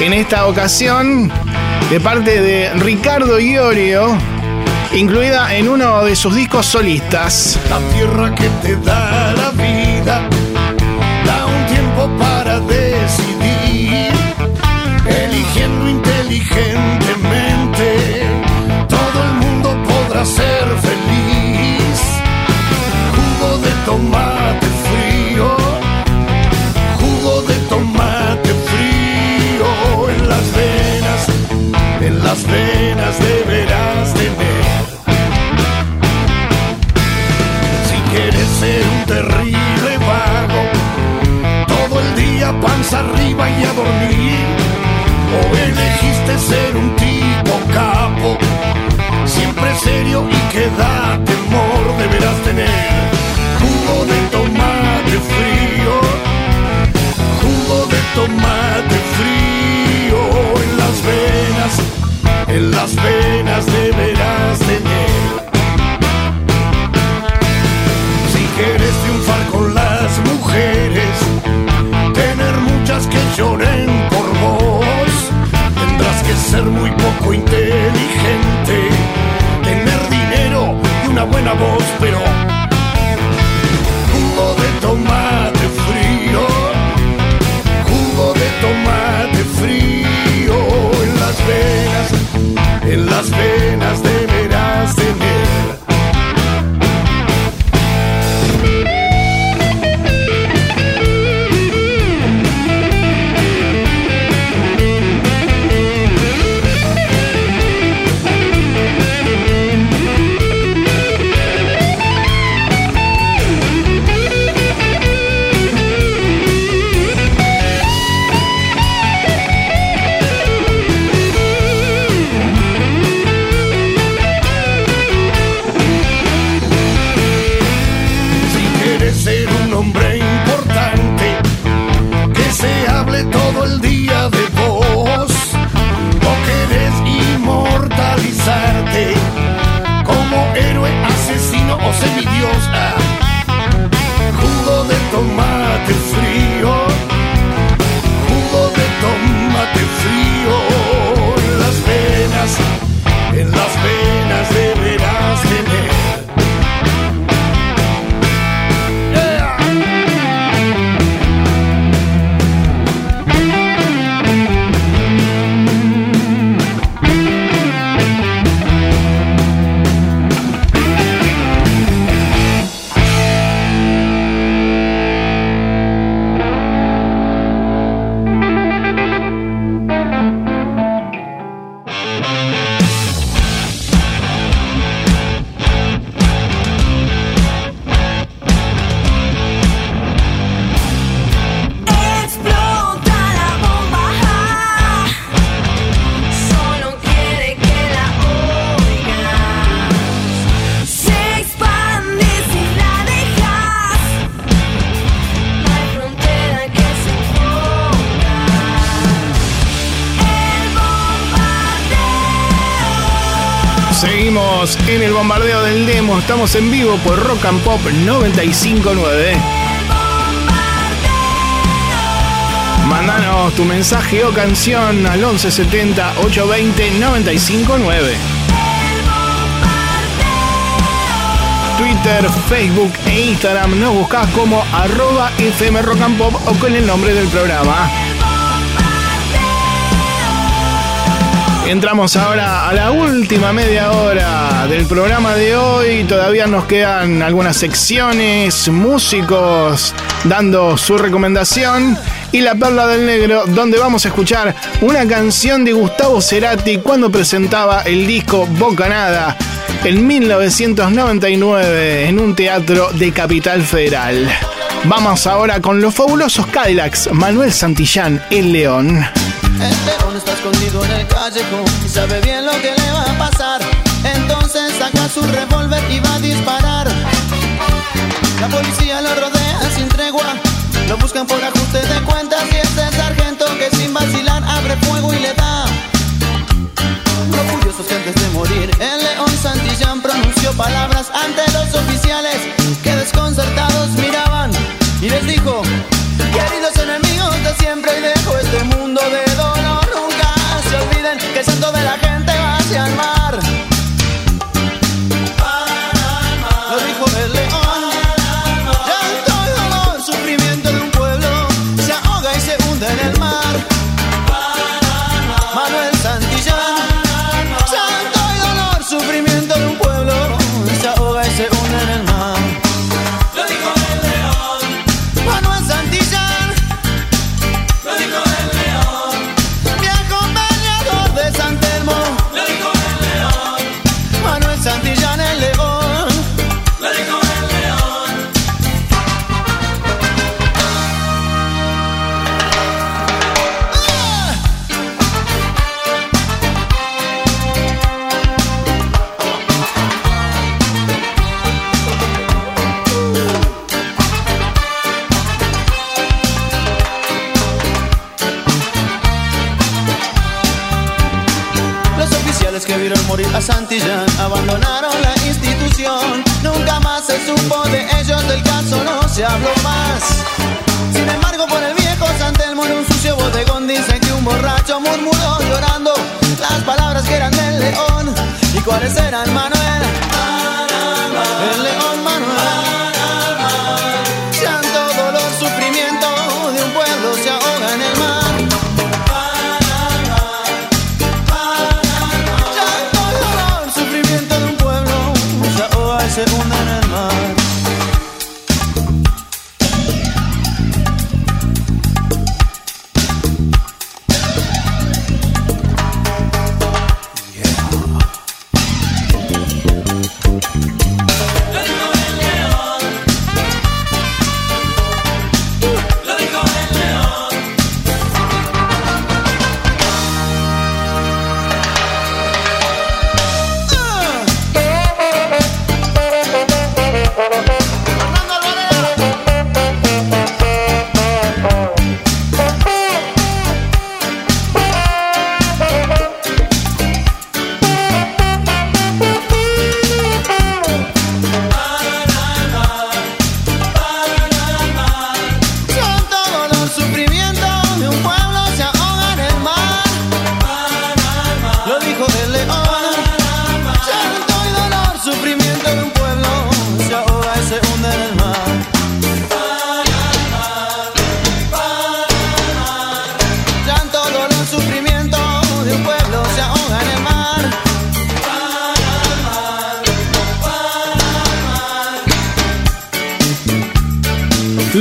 En esta ocasión, de parte de Ricardo Iorio, incluida en uno de sus discos solistas. La tierra que te da la vida arriba y a dormir. O elegiste ser un tipo capo, siempre serio y que da temor, deberás tener jugo de tomate frío, jugo de tomate frío en las venas, en las venas En vivo por Rock and Pop 959. Mandanos tu mensaje o canción al 1170 820 959. Twitter, Facebook e Instagram nos buscás como arroba FM Rock and Pop o con el nombre del programa. Entramos ahora a la última media hora del programa de hoy. Todavía nos quedan algunas secciones, músicos dando su recomendación y la perla del negro, donde vamos a escuchar una canción de Gustavo Cerati cuando presentaba el disco Bocanada en 1999 en un teatro de Capital Federal. Vamos ahora con los fabulosos Cadillacs, Manuel Santillán, El León. El león está escondido en el callejón y sabe bien lo que le va a pasar. Entonces saca su revólver y va a disparar. La policía lo rodea sin tregua. Lo buscan por ajuste de cuentas y es el sargento que sin vacilar abre fuego y le da. Orgullosos que antes de morir, el león Santillán pronunció palabras ante los oficiales que desconcertados miraban y les dijo: Queridos enemigos de siempre y dejo este mundo de el santo de la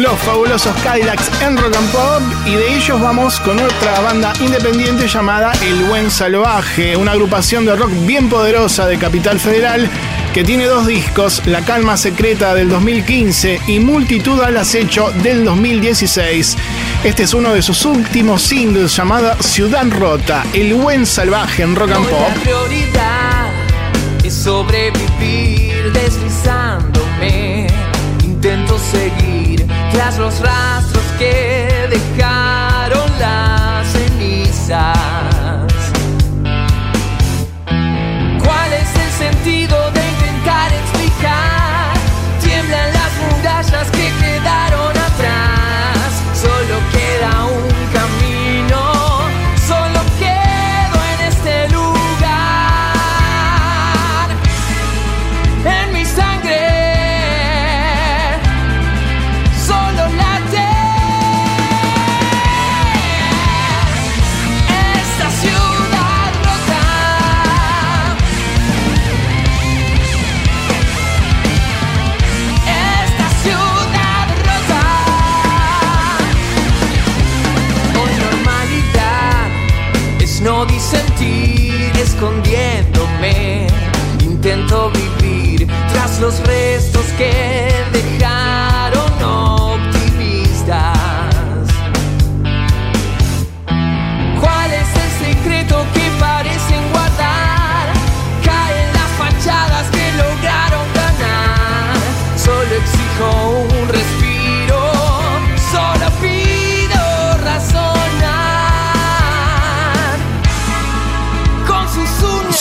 Los fabulosos Cadillacs en Rock and Pop y de ellos vamos con otra banda independiente llamada El Buen Salvaje, una agrupación de rock bien poderosa de Capital Federal que tiene dos discos, La Calma Secreta del 2015 y Multitud al Acecho del 2016. Este es uno de sus últimos singles llamada Ciudad Rota, El Buen Salvaje en Rock and Pop. La prioridad es sobrevivir deslizándome. Tras los rastros que dejaron las cenizas.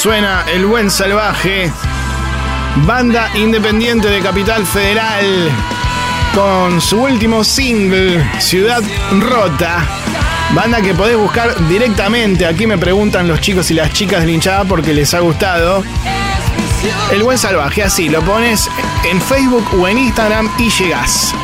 Suena El Buen Salvaje, banda independiente de Capital Federal, con su último single, Ciudad Rota. Banda que podés buscar directamente. Aquí me preguntan los chicos y las chicas de la hinchada porque les ha gustado. El Buen Salvaje, así lo pones en Facebook o en Instagram y llegás.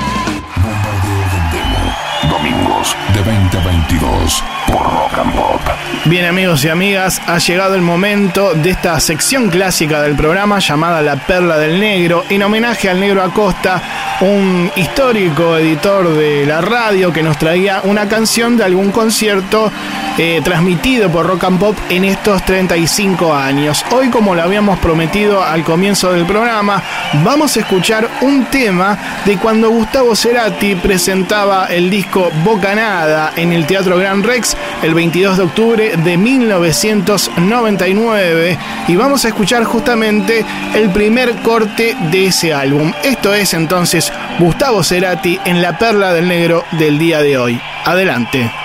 Domingos de 20 a 22 por Rock and Pop. Bien amigos y amigas, ha llegado el momento de esta sección clásica del programa llamada La Perla del Negro, en homenaje al Negro Acosta, un histórico editor de la radio que nos traía una canción de algún concierto eh, transmitido por Rock and Pop en estos 35 años. Hoy, como lo habíamos prometido al comienzo del programa, vamos a escuchar un tema de cuando Gustavo Cerati presentaba el disco Bocanada en el Teatro Gran Rex el 22 de octubre de 1999 y vamos a escuchar justamente el primer corte de ese álbum. Esto es entonces Gustavo Cerati en La Perla del Negro del día de hoy. Adelante.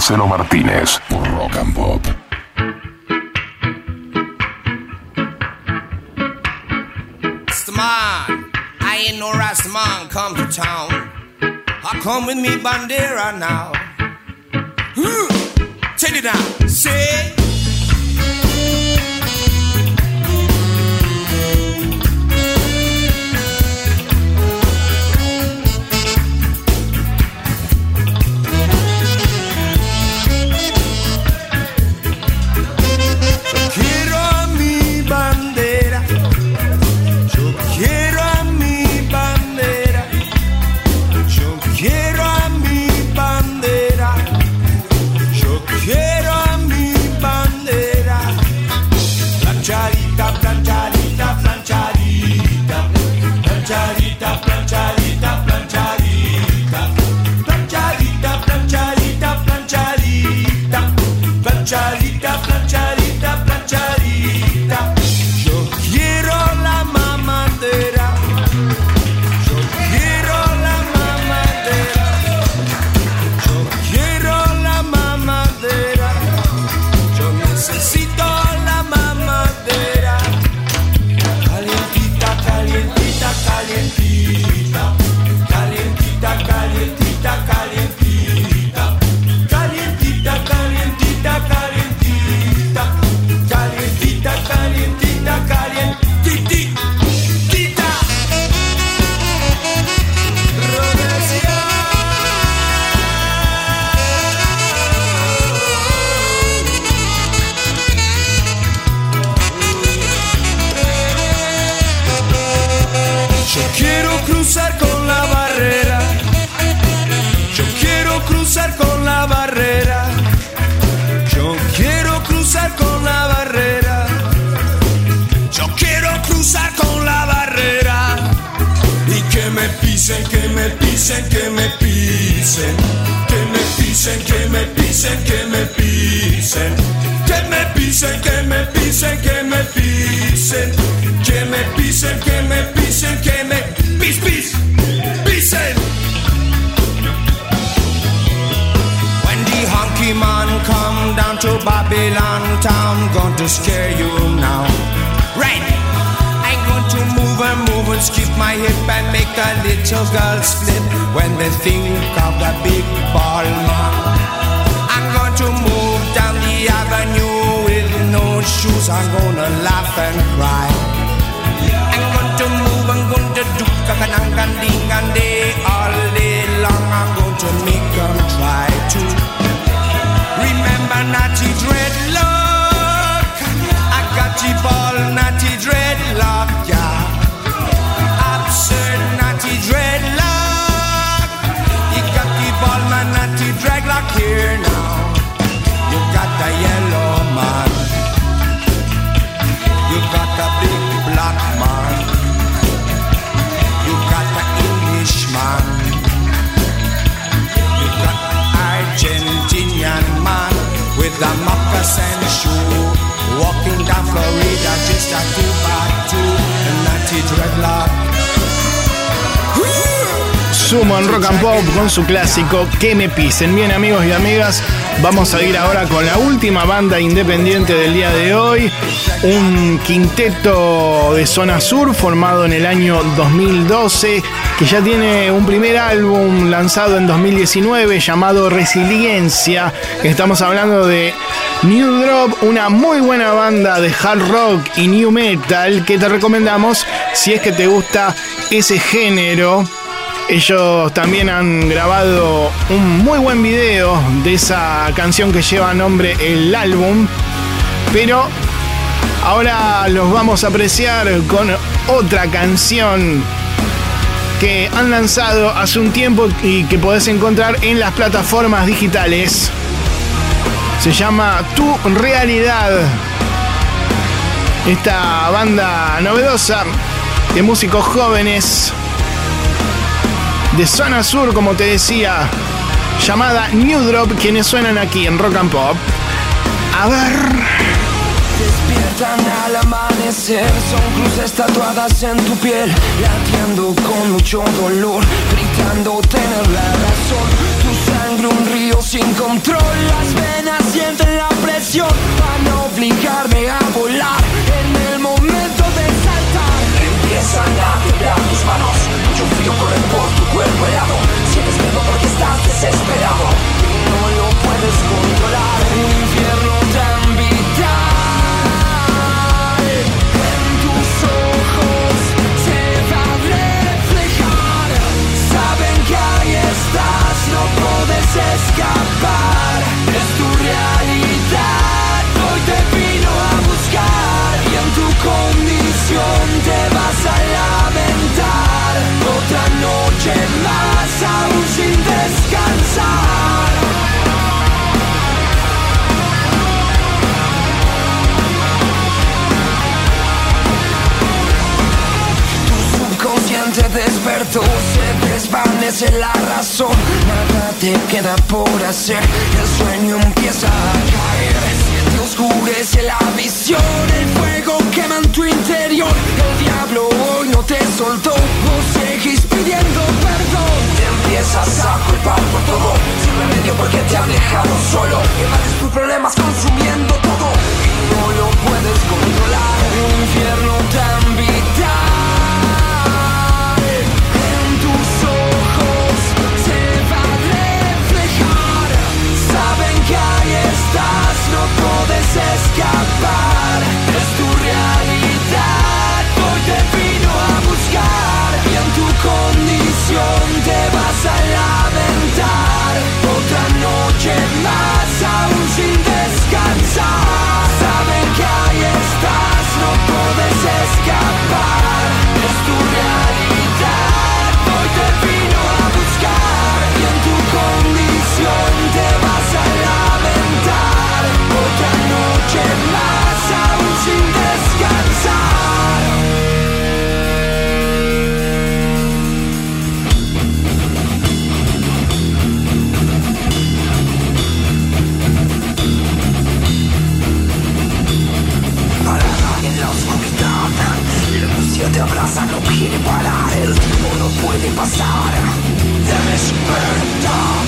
Marcelo Martínez por Rock and Pop. Rastaman, I ain't no Rastaman come to town. I come with me bandera now. Cruzar con la barrera. Yo quiero cruzar con la barrera. Yo quiero cruzar con la barrera. Y que me pisen, que me pisen, que me pisen. Que me pisen, que me pisen, que me pisen. Que me pisen, que me pisen, que me pisen. Que me pisen, que me pisen, que me pis, pis, come down to Babylon town, going to scare you now. Right. I'm going to move and move and skip my hip and make the little girls flip when they think of the big ball man. I'm going to move down the avenue with no shoes. I'm gonna laugh and cry. I'm going to move, I'm going to do kakanang ding and day all day long. I'm going to the moccasin shoe. Walking down Florida just a two by two. And natty dreadlock. Sumo en Rock and Pop con su clásico Que me pisen. Bien amigos y amigas, vamos a ir ahora con la última banda independiente del día de hoy. Un quinteto de zona sur formado en el año 2012 que ya tiene un primer álbum lanzado en 2019 llamado Resiliencia. Estamos hablando de New Drop, una muy buena banda de hard rock y new metal que te recomendamos si es que te gusta ese género. Ellos también han grabado un muy buen video de esa canción que lleva nombre el álbum. Pero ahora los vamos a apreciar con otra canción que han lanzado hace un tiempo y que podés encontrar en las plataformas digitales. Se llama Tu Realidad. Esta banda novedosa de músicos jóvenes de zona sur, como te decía, llamada New Drop, quienes suenan aquí en Rock and Pop. A ver. Despiertan al amanecer, son cruces tatuadas en tu piel, latiendo con mucho dolor, gritando tener la razón. Sangre un río sin control, las venas sienten la presión para obligarme a volar en el momento Empiezan a temblar tus manos, mucho frío corre por tu cuerpo helado, sientes miedo porque estás desesperado y no lo puedes controlar. Un infierno queda por hacer, el sueño empieza a caer, te oscurece la visión, el fuego quema en tu interior, el diablo hoy no te soltó, vos seguís pidiendo perdón, te empiezas a culpar por todo, sin remedio porque te han dejado solo, evades tus problemas consumiendo todo, y no lo puedes controlar, infierno tan escapar. Es tu realidad, angustia te abraza, no quiere parar. El tiempo no puede pasar. Despertar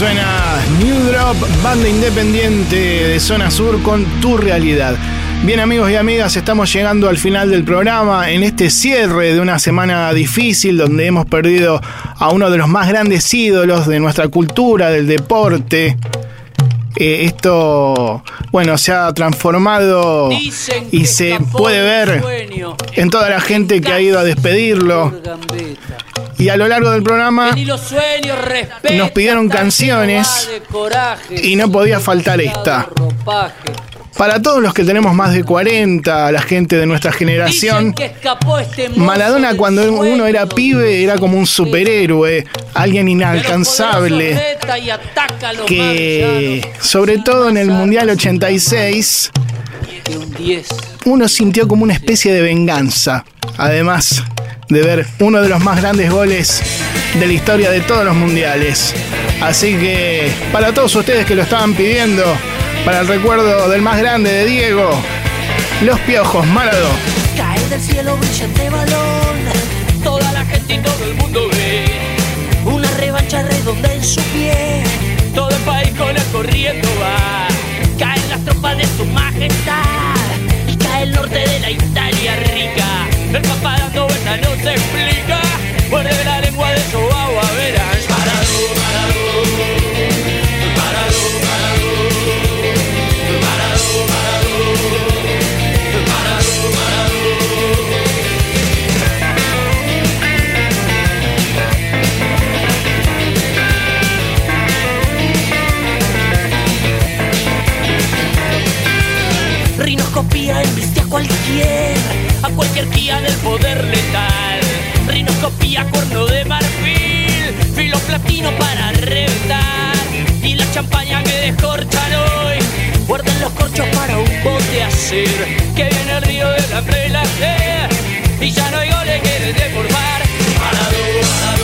Suena New Drop, banda independiente de zona sur con tu realidad. Bien amigos y amigas, estamos llegando al final del programa en este cierre de una semana difícil donde hemos perdido a uno de los más grandes ídolos de nuestra cultura, del deporte. Eh, esto, bueno, se ha transformado Dicen y se puede ver sueño. en toda la gente que ha ido a despedirlo. Y a lo largo del programa sueños nos pidieron canciones coraje, y no podía faltar esta. ropaje. Para todos los que tenemos más de 40, la gente de nuestra generación, este Maradona cuando sueño. uno era pibe era como un superhéroe, alguien inalcanzable, que sobre todo en el Mundial 86 malos. Que un 10 uno sintió como una especie de venganza. Además de ver uno de los más grandes goles de la historia de todos los mundiales. Así que para todos ustedes que lo estaban pidiendo, para el recuerdo del más grande de Diego, los piojos, Maradó. Cae del cielo brillante balón, toda la gente y todo el mundo ve una revancha redonda en su pie. Todo el país con él corriendo Rinoscopía embiste a cualquier, a cualquier guía del poder letal. Rinoscopía, cuerno de marfil, filo platino para reventar. Y la champaña que descorchan hoy, guarden los corchos para un bote hacer. Que viene el río y la sed, y ya no hay goles que deformar. Maradó,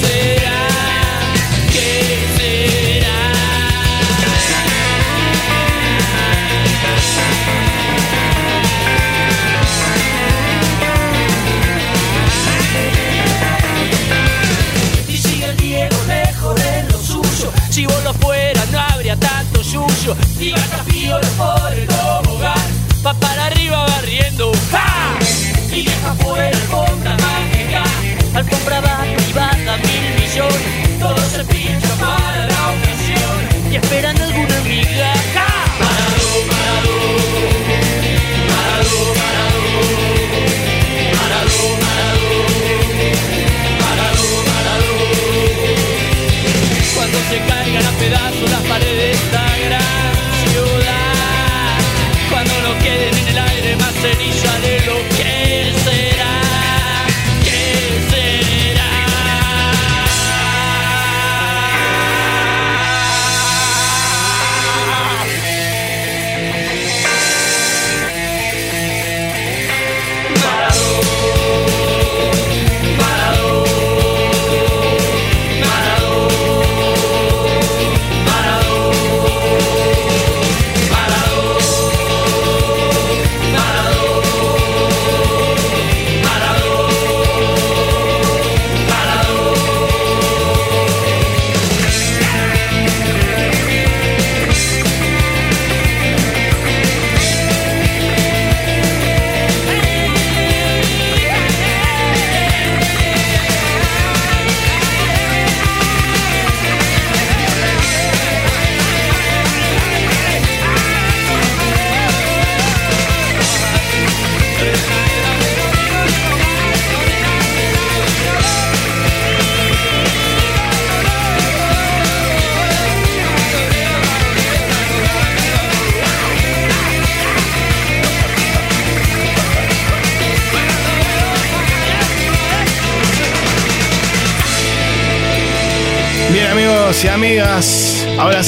será, será. Y sigue Diego lejos de lo suyo. Si vos lo no habría tanto yuyo. Y desafío por el tobogán. Va para arriba barriendo. ¡Ja! Y deja fuera alfombra mágica. Alfombra va privada, mil millones. Todo se pincha para la ocasión. Y esperan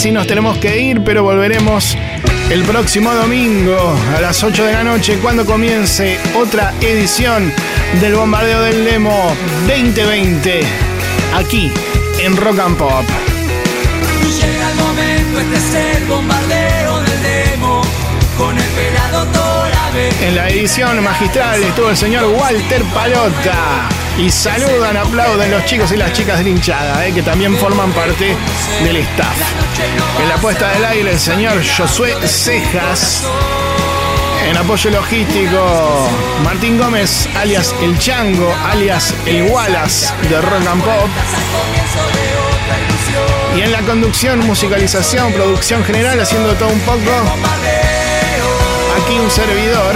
amigas, ahora sí nos tenemos que ir, pero volveremos el próximo domingo a las 8 de la noche cuando comience otra edición del Bombardeo del Demo 2020 aquí en Rock and Pop. Llega el momento, este es el bombardeo del demo con el pelado Torabe. En la edición magistral estuvo el señor Walter Palota. Y saludan, aplauden los chicos y las chicas de la hinchada, eh, que también forman parte del staff. En la puesta del aire, el señor Josué Cejas. En apoyo logístico, Martín Gómez, alias El Chango, alias El Wallace de Rock and Pop. Y en la conducción, musicalización, producción general, haciendo todo un poco. Aquí un servidor.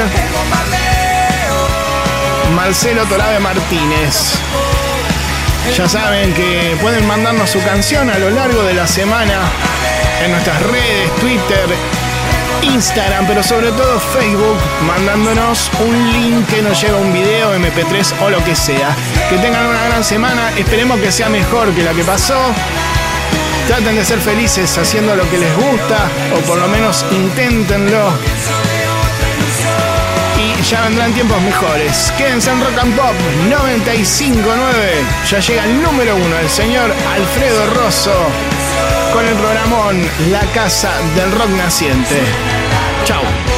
Marcelo Torabe Martínez. Ya saben que pueden mandarnos su canción a lo largo de la semana en nuestras redes, Twitter, Instagram, pero sobre todo Facebook, mandándonos un link que nos lleva un video, MP3 o lo que sea. Que tengan una gran semana, esperemos que sea mejor que la que pasó. Traten de ser felices haciendo lo que les gusta, o por lo menos inténtenlo. Ya vendrán tiempos mejores. Quédense en Rock and Pop 959. Ya llega el número uno, el señor Alfredo Rosso, con el programón La Casa del Rock Naciente. Chao.